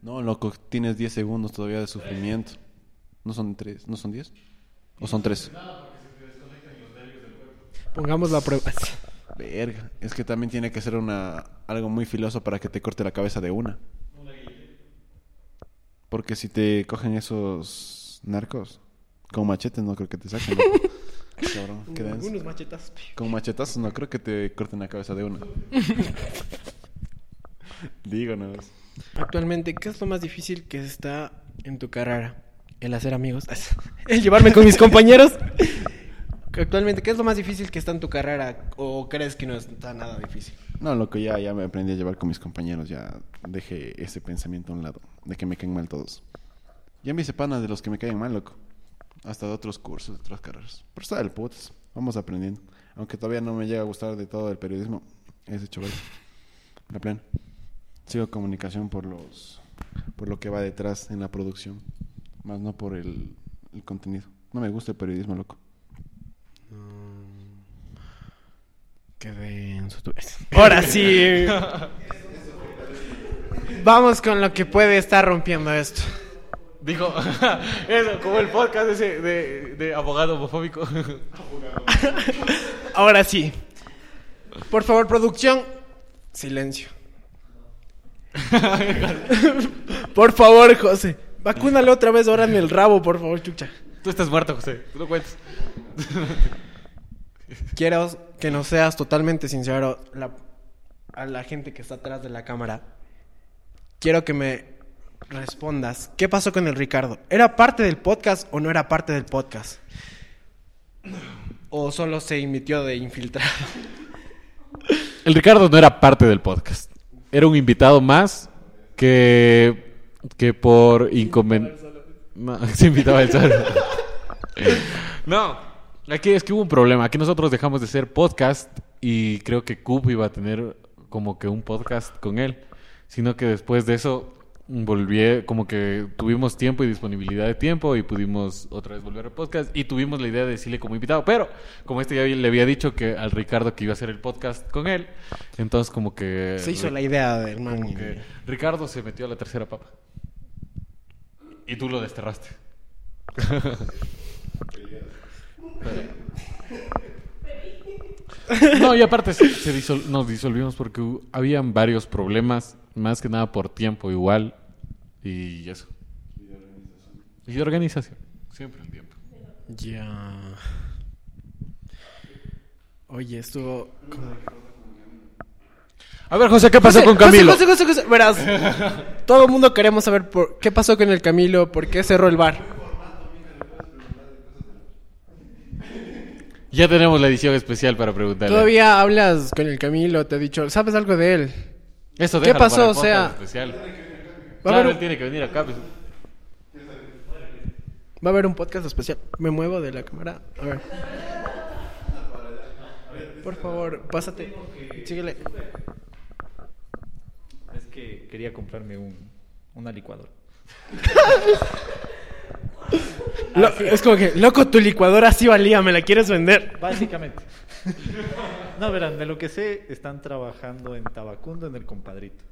Speaker 3: No, loco, tienes 10 segundos todavía de sufrimiento. ¿No son 3? ¿No son 10? ¿O son 3?
Speaker 1: Pongamos la prueba.
Speaker 3: Verga, es que también tiene que ser una algo muy filoso para que te corte la cabeza de una. Porque si te cogen esos narcos con machetes no creo que te saquen. ¿no? Cabrón, qué denso.
Speaker 1: Unos machetazos.
Speaker 3: Con machetazos no creo que te corten la cabeza de una. Digo nada más.
Speaker 1: Actualmente, ¿qué es lo más difícil que está en tu carrera? El hacer amigos. El llevarme con mis compañeros. Actualmente, ¿qué es lo más difícil que está en tu carrera? ¿O crees que no está nada difícil?
Speaker 3: No, loco, ya, ya me aprendí a llevar con mis compañeros. Ya dejé ese pensamiento a un lado. De que me caen mal todos. Ya me hice pana de los que me caen mal, loco. Hasta de otros cursos, de otras carreras. Pero está del putas. Vamos aprendiendo. Aunque todavía no me llega a gustar de todo el periodismo. Es hecho ver. La plan. Sigo comunicación por los por lo que va detrás en la producción. Más no por el, el contenido. No me gusta el periodismo, loco.
Speaker 1: Qué denso tú eres. Ahora sí. Vamos con lo que puede estar rompiendo esto.
Speaker 2: Dijo, eso, como el podcast ese de, de abogado homofóbico.
Speaker 1: Ahora sí. Por favor, producción. Silencio. por favor, José. Vacúnale otra vez ahora en el rabo, por favor, chucha.
Speaker 2: Tú estás muerto, José. Tú no cuentes.
Speaker 1: quiero que nos seas totalmente sincero la- a la gente que está atrás de la cámara. Quiero que me respondas. ¿Qué pasó con el Ricardo? ¿Era parte del podcast o no era parte del podcast? ¿O solo se emitió de infiltrado?
Speaker 2: El Ricardo no era parte del podcast. Era un invitado más que, que por inconveniente... No, se invitaba él solo. no, aquí es que hubo un problema. Aquí nosotros dejamos de ser podcast y creo que Coop iba a tener como que un podcast con él. Sino que después de eso volví, como que tuvimos tiempo y disponibilidad de tiempo y pudimos otra vez volver al podcast y tuvimos la idea de decirle como invitado. Pero como este ya le había dicho que al Ricardo que iba a hacer el podcast con él, entonces como que...
Speaker 1: Se hizo la idea del man.
Speaker 2: Ricardo se metió a la tercera papa. Y tú lo desterraste. no, y aparte se, se disol- nos disolvimos porque habían varios problemas, más que nada por tiempo igual, y eso. Y de organización. Siempre el tiempo.
Speaker 1: Ya. Oye, estuvo.
Speaker 2: A ver, José, ¿qué pasó con Camilo?
Speaker 1: José, José, José, Verás, todo el mundo queremos saber por qué pasó con el Camilo, por qué cerró el bar.
Speaker 2: Ya tenemos la edición especial para preguntarle.
Speaker 1: Todavía hablas con el Camilo, te he dicho, ¿sabes algo de él?
Speaker 2: Eso
Speaker 1: ¿Qué pasó? O sea,
Speaker 2: podcast especial.
Speaker 1: Va a
Speaker 2: Claro,
Speaker 1: haber
Speaker 2: él
Speaker 1: un-
Speaker 2: tiene que venir acá. pues.
Speaker 1: Va a haber un podcast especial. Me muevo de la cámara. A ver. Por favor, pásate. Síguele.
Speaker 5: Es que quería comprarme un, una licuadora.
Speaker 1: Lo- es como que, loco, tu licuadora sí valía, ¿me la quieres vender?
Speaker 5: Básicamente. no, verán, de lo que sé, están trabajando en Tabacundo en el compadrito.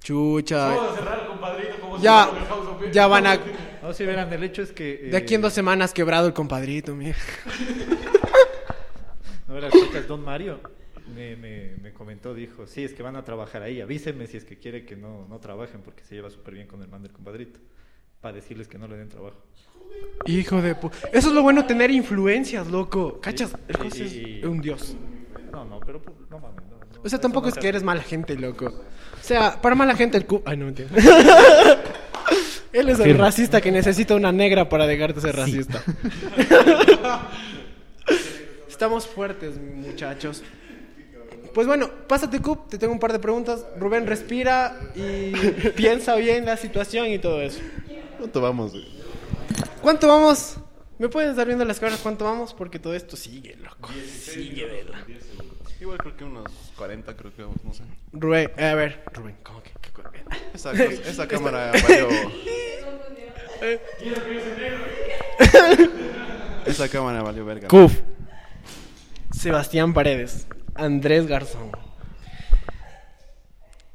Speaker 1: Chucha. Ya, ya van a...
Speaker 5: No, sí, verán, el hecho es que...
Speaker 1: De aquí en
Speaker 5: eh,
Speaker 1: dos semanas quebrado el compadrito, mira.
Speaker 5: No, verás, chicas, Don Mario me, me, me comentó, dijo, sí, es que van a trabajar ahí, avísenme si es que quiere que no, no trabajen porque se lleva súper bien con el man del compadrito. Para decirles que no le den trabajo.
Speaker 1: Hijo de pu... Eso es lo bueno, tener influencias, loco. ¿Cachas? El José
Speaker 5: y-
Speaker 1: es un dios.
Speaker 5: No, no, pero pu- no mames. No, no,
Speaker 1: O sea, tampoco
Speaker 5: no
Speaker 1: es que eres mala gente, loco. O sea, para mala gente el cu... Ay, no entiendo. Él es el racista que necesita una negra para dejarte ser racista. Estamos fuertes, muchachos. Pues bueno, pásate, Cup. Te tengo un par de preguntas. Rubén, respira y piensa bien la situación y todo eso.
Speaker 3: ¿Cuánto vamos? güey?
Speaker 1: ¿Cuánto vamos? ¿Me puedes estar viendo las cámaras cuánto vamos? Porque todo esto sigue, loco. Sigue, vela.
Speaker 3: Igual creo que unos 40, creo que vamos, no sé.
Speaker 1: Rubén, a ver. Rubén, ¿cómo que? qué
Speaker 3: Esa, cosa- esa cámara valió... esa cámara valió verga.
Speaker 1: Cuf. Sebastián Paredes. Andrés Garzón.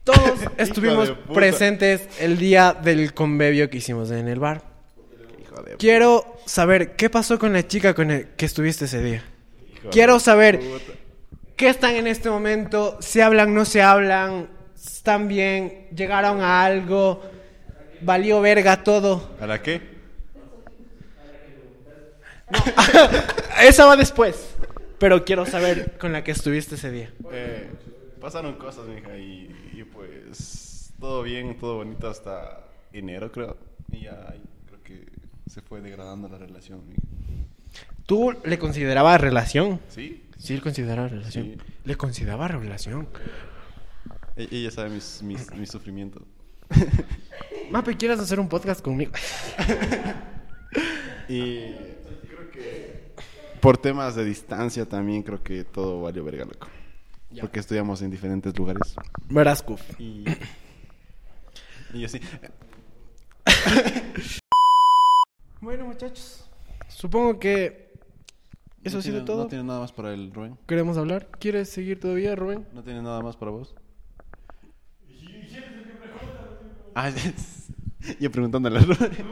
Speaker 1: Todos estuvimos presentes el día del convivio que hicimos en el bar.
Speaker 3: Hijo de
Speaker 1: Quiero saber qué pasó con la chica con el que estuviste ese día.
Speaker 3: hijo
Speaker 1: Quiero saber
Speaker 3: puta.
Speaker 1: qué están en este momento, se hablan, no se hablan, están bien, llegaron a algo, valió verga todo.
Speaker 3: ¿A la qué?
Speaker 1: Esa va después. Pero quiero saber con la que estuviste ese día.
Speaker 3: Eh, pasaron cosas, mija, y, y pues todo bien, todo bonito hasta enero, creo. Y ya creo que se fue degradando la relación. mija.
Speaker 1: ¿Tú le considerabas relación?
Speaker 3: ¿Sí?
Speaker 1: Sí, le consideraba relación.
Speaker 3: Sí.
Speaker 1: Le consideraba relación.
Speaker 3: E- ella sabe mis, mis, mis sufrimientos.
Speaker 1: Mape, ¿quieres hacer un podcast conmigo?
Speaker 3: Y creo que por temas de distancia también creo que todo valió verga, loco. Porque estudiamos en diferentes lugares.
Speaker 1: Verás, Cuf.
Speaker 3: Y, y así.
Speaker 1: Bueno, muchachos. Supongo que eso
Speaker 3: ¿No
Speaker 1: ha sido
Speaker 3: tiene-
Speaker 1: todo.
Speaker 3: ¿No tiene nada más para el Rubén?
Speaker 1: ¿Queremos hablar? ¿Quieres seguir todavía, Rubén?
Speaker 3: ¿No tiene nada más para vos? Ah, yo preguntándole a Rubén.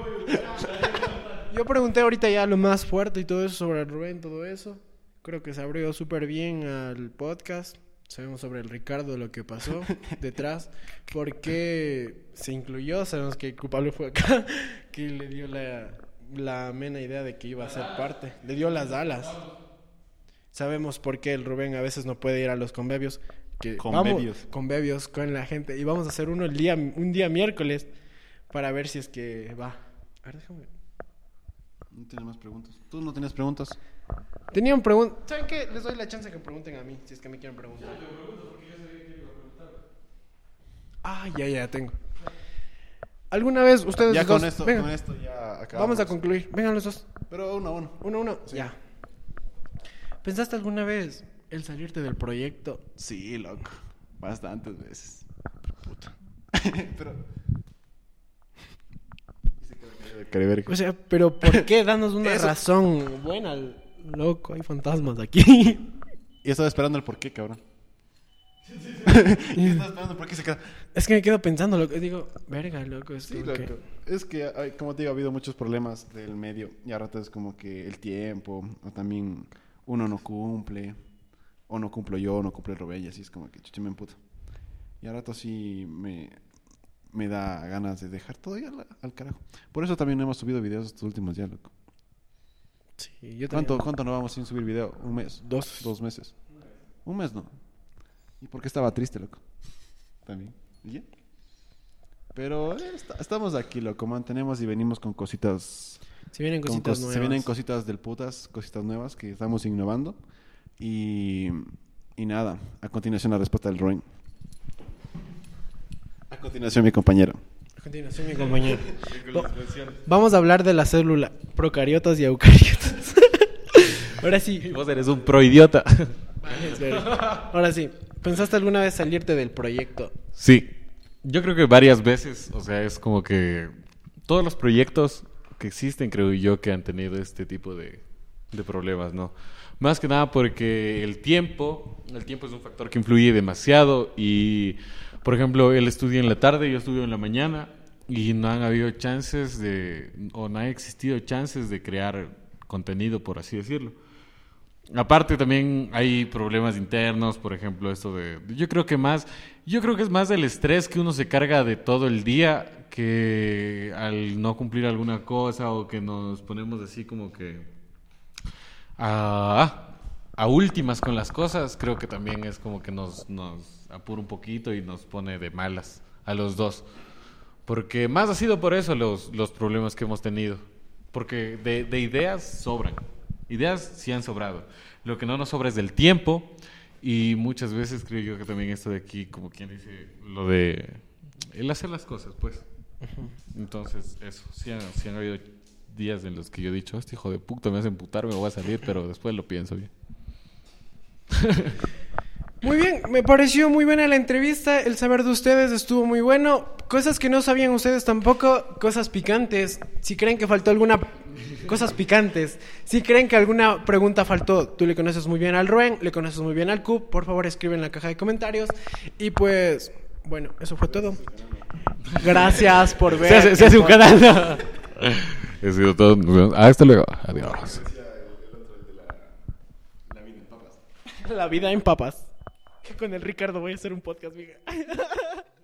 Speaker 1: Yo pregunté ahorita ya lo más fuerte y todo eso sobre Rubén, todo eso. Creo que se abrió súper bien al podcast. Sabemos sobre el Ricardo lo que pasó detrás. ¿Por qué se incluyó? Sabemos que el culpable fue acá, que le dio la, la amena idea de que iba a ser parte. Le dio las alas. Sabemos por qué el Rubén a veces no puede ir a los convebios. Que
Speaker 3: Convebios.
Speaker 1: Vamos, convebios con la gente. Y vamos a hacer uno el día, un día miércoles para ver si es que va. A ver, déjame.
Speaker 3: No tiene más preguntas. ¿Tú no tienes preguntas?
Speaker 1: Tenían preguntas. ¿Saben qué? Les doy la chance que pregunten a mí, si es que me quieren preguntar. Ah, ya, ya tengo. ¿Alguna vez ustedes
Speaker 3: Ya
Speaker 1: dos-
Speaker 3: con esto,
Speaker 1: vengan,
Speaker 3: con esto ya acabamos.
Speaker 1: Vamos a concluir. Vengan los dos.
Speaker 3: Pero uno a uno.
Speaker 1: Uno, uno. Ya. ¿Pensaste alguna vez el salirte del proyecto?
Speaker 3: Sí, loco. Bastantes veces. Puta. Pero.
Speaker 1: O sea, pero ¿por qué? Danos una
Speaker 3: Eso.
Speaker 1: razón buena. Loco, hay fantasmas aquí.
Speaker 3: Y estaba esperando el por qué, cabrón. y estaba esperando el por qué se queda.
Speaker 1: es que me quedo pensando, loco. Digo, verga, loco. Es
Speaker 3: Sí,
Speaker 1: que-.
Speaker 3: Es que, hay- como te digo, ha habido muchos problemas del medio. Y a ratos es como que el tiempo, o también uno no cumple, o no cumplo yo, o no cumple el Robé, y así es como que chucha me emputo. Y a ratos sí me, me da ganas de dejar todo ya al, al carajo. Por eso también no hemos subido videos estos últimos días, loco.
Speaker 1: Sí, yo
Speaker 3: ¿Cuánto, ¿Cuánto no vamos sin subir video? ¿Un mes?
Speaker 1: Dos.
Speaker 3: Dos meses. Un mes no. ¿Y por qué estaba triste, loco? También. ¿Y ya? Pero eh, está- estamos aquí, loco. Mantenemos y venimos con cositas.
Speaker 1: Se vienen
Speaker 3: con
Speaker 1: cositas
Speaker 3: cos-
Speaker 1: nuevas.
Speaker 3: Se vienen cositas del putas, cositas nuevas que estamos innovando. Y, y nada, a continuación la respuesta del Roin. A continuación mi compañero.
Speaker 1: A continuación, mi compañero. Va- Vamos a hablar de la célula, procariotas y eucariotas. Ahora sí.
Speaker 2: Vos eres un proidiota.
Speaker 1: Ahora sí. ¿Pensaste alguna vez salirte del proyecto?
Speaker 2: Sí, yo creo que varias veces, o sea, es como que todos los proyectos que existen, creo yo, que han tenido este tipo de, de problemas, ¿no? Más que nada porque el tiempo, el tiempo es un factor que influye demasiado y, por ejemplo, él estudia en la tarde, yo estudio en la mañana y no han habido chances de, o no han existido chances de crear contenido, por así decirlo. Aparte también hay problemas internos, por ejemplo, esto de yo creo que más yo creo que es más del estrés que uno se carga de todo el día que al no cumplir alguna cosa o que nos ponemos así como que a, a últimas con las cosas, creo que también es como que nos nos apura un poquito y nos pone de malas a los dos. Porque más ha sido por eso los, los problemas que hemos tenido. Porque de, de ideas sobran. Ideas sí han sobrado. Lo que no nos sobra es del tiempo. Y muchas veces creo yo que también esto de aquí, como quien dice, lo de el hacer las cosas, pues. Entonces, eso. Sí han, sí han habido días en los que yo he dicho, este hijo de puta me hace emputar, me voy a salir, pero después lo pienso bien.
Speaker 1: Muy bien, me pareció muy buena la entrevista. El saber de ustedes estuvo muy bueno. Cosas que no sabían ustedes tampoco, cosas picantes. Si creen que faltó alguna. Cosas picantes. Si creen que alguna pregunta faltó, tú le conoces muy bien al Ruen, le conoces muy bien al Cub, por favor escribe en la caja de comentarios. Y pues, bueno, eso fue todo. Gracias por ver.
Speaker 2: Se hace, se hace un canal. He sido todo. Vemos. Hasta luego. Adiós.
Speaker 1: La vida en papas. Con el Ricardo voy a hacer un podcast, mija.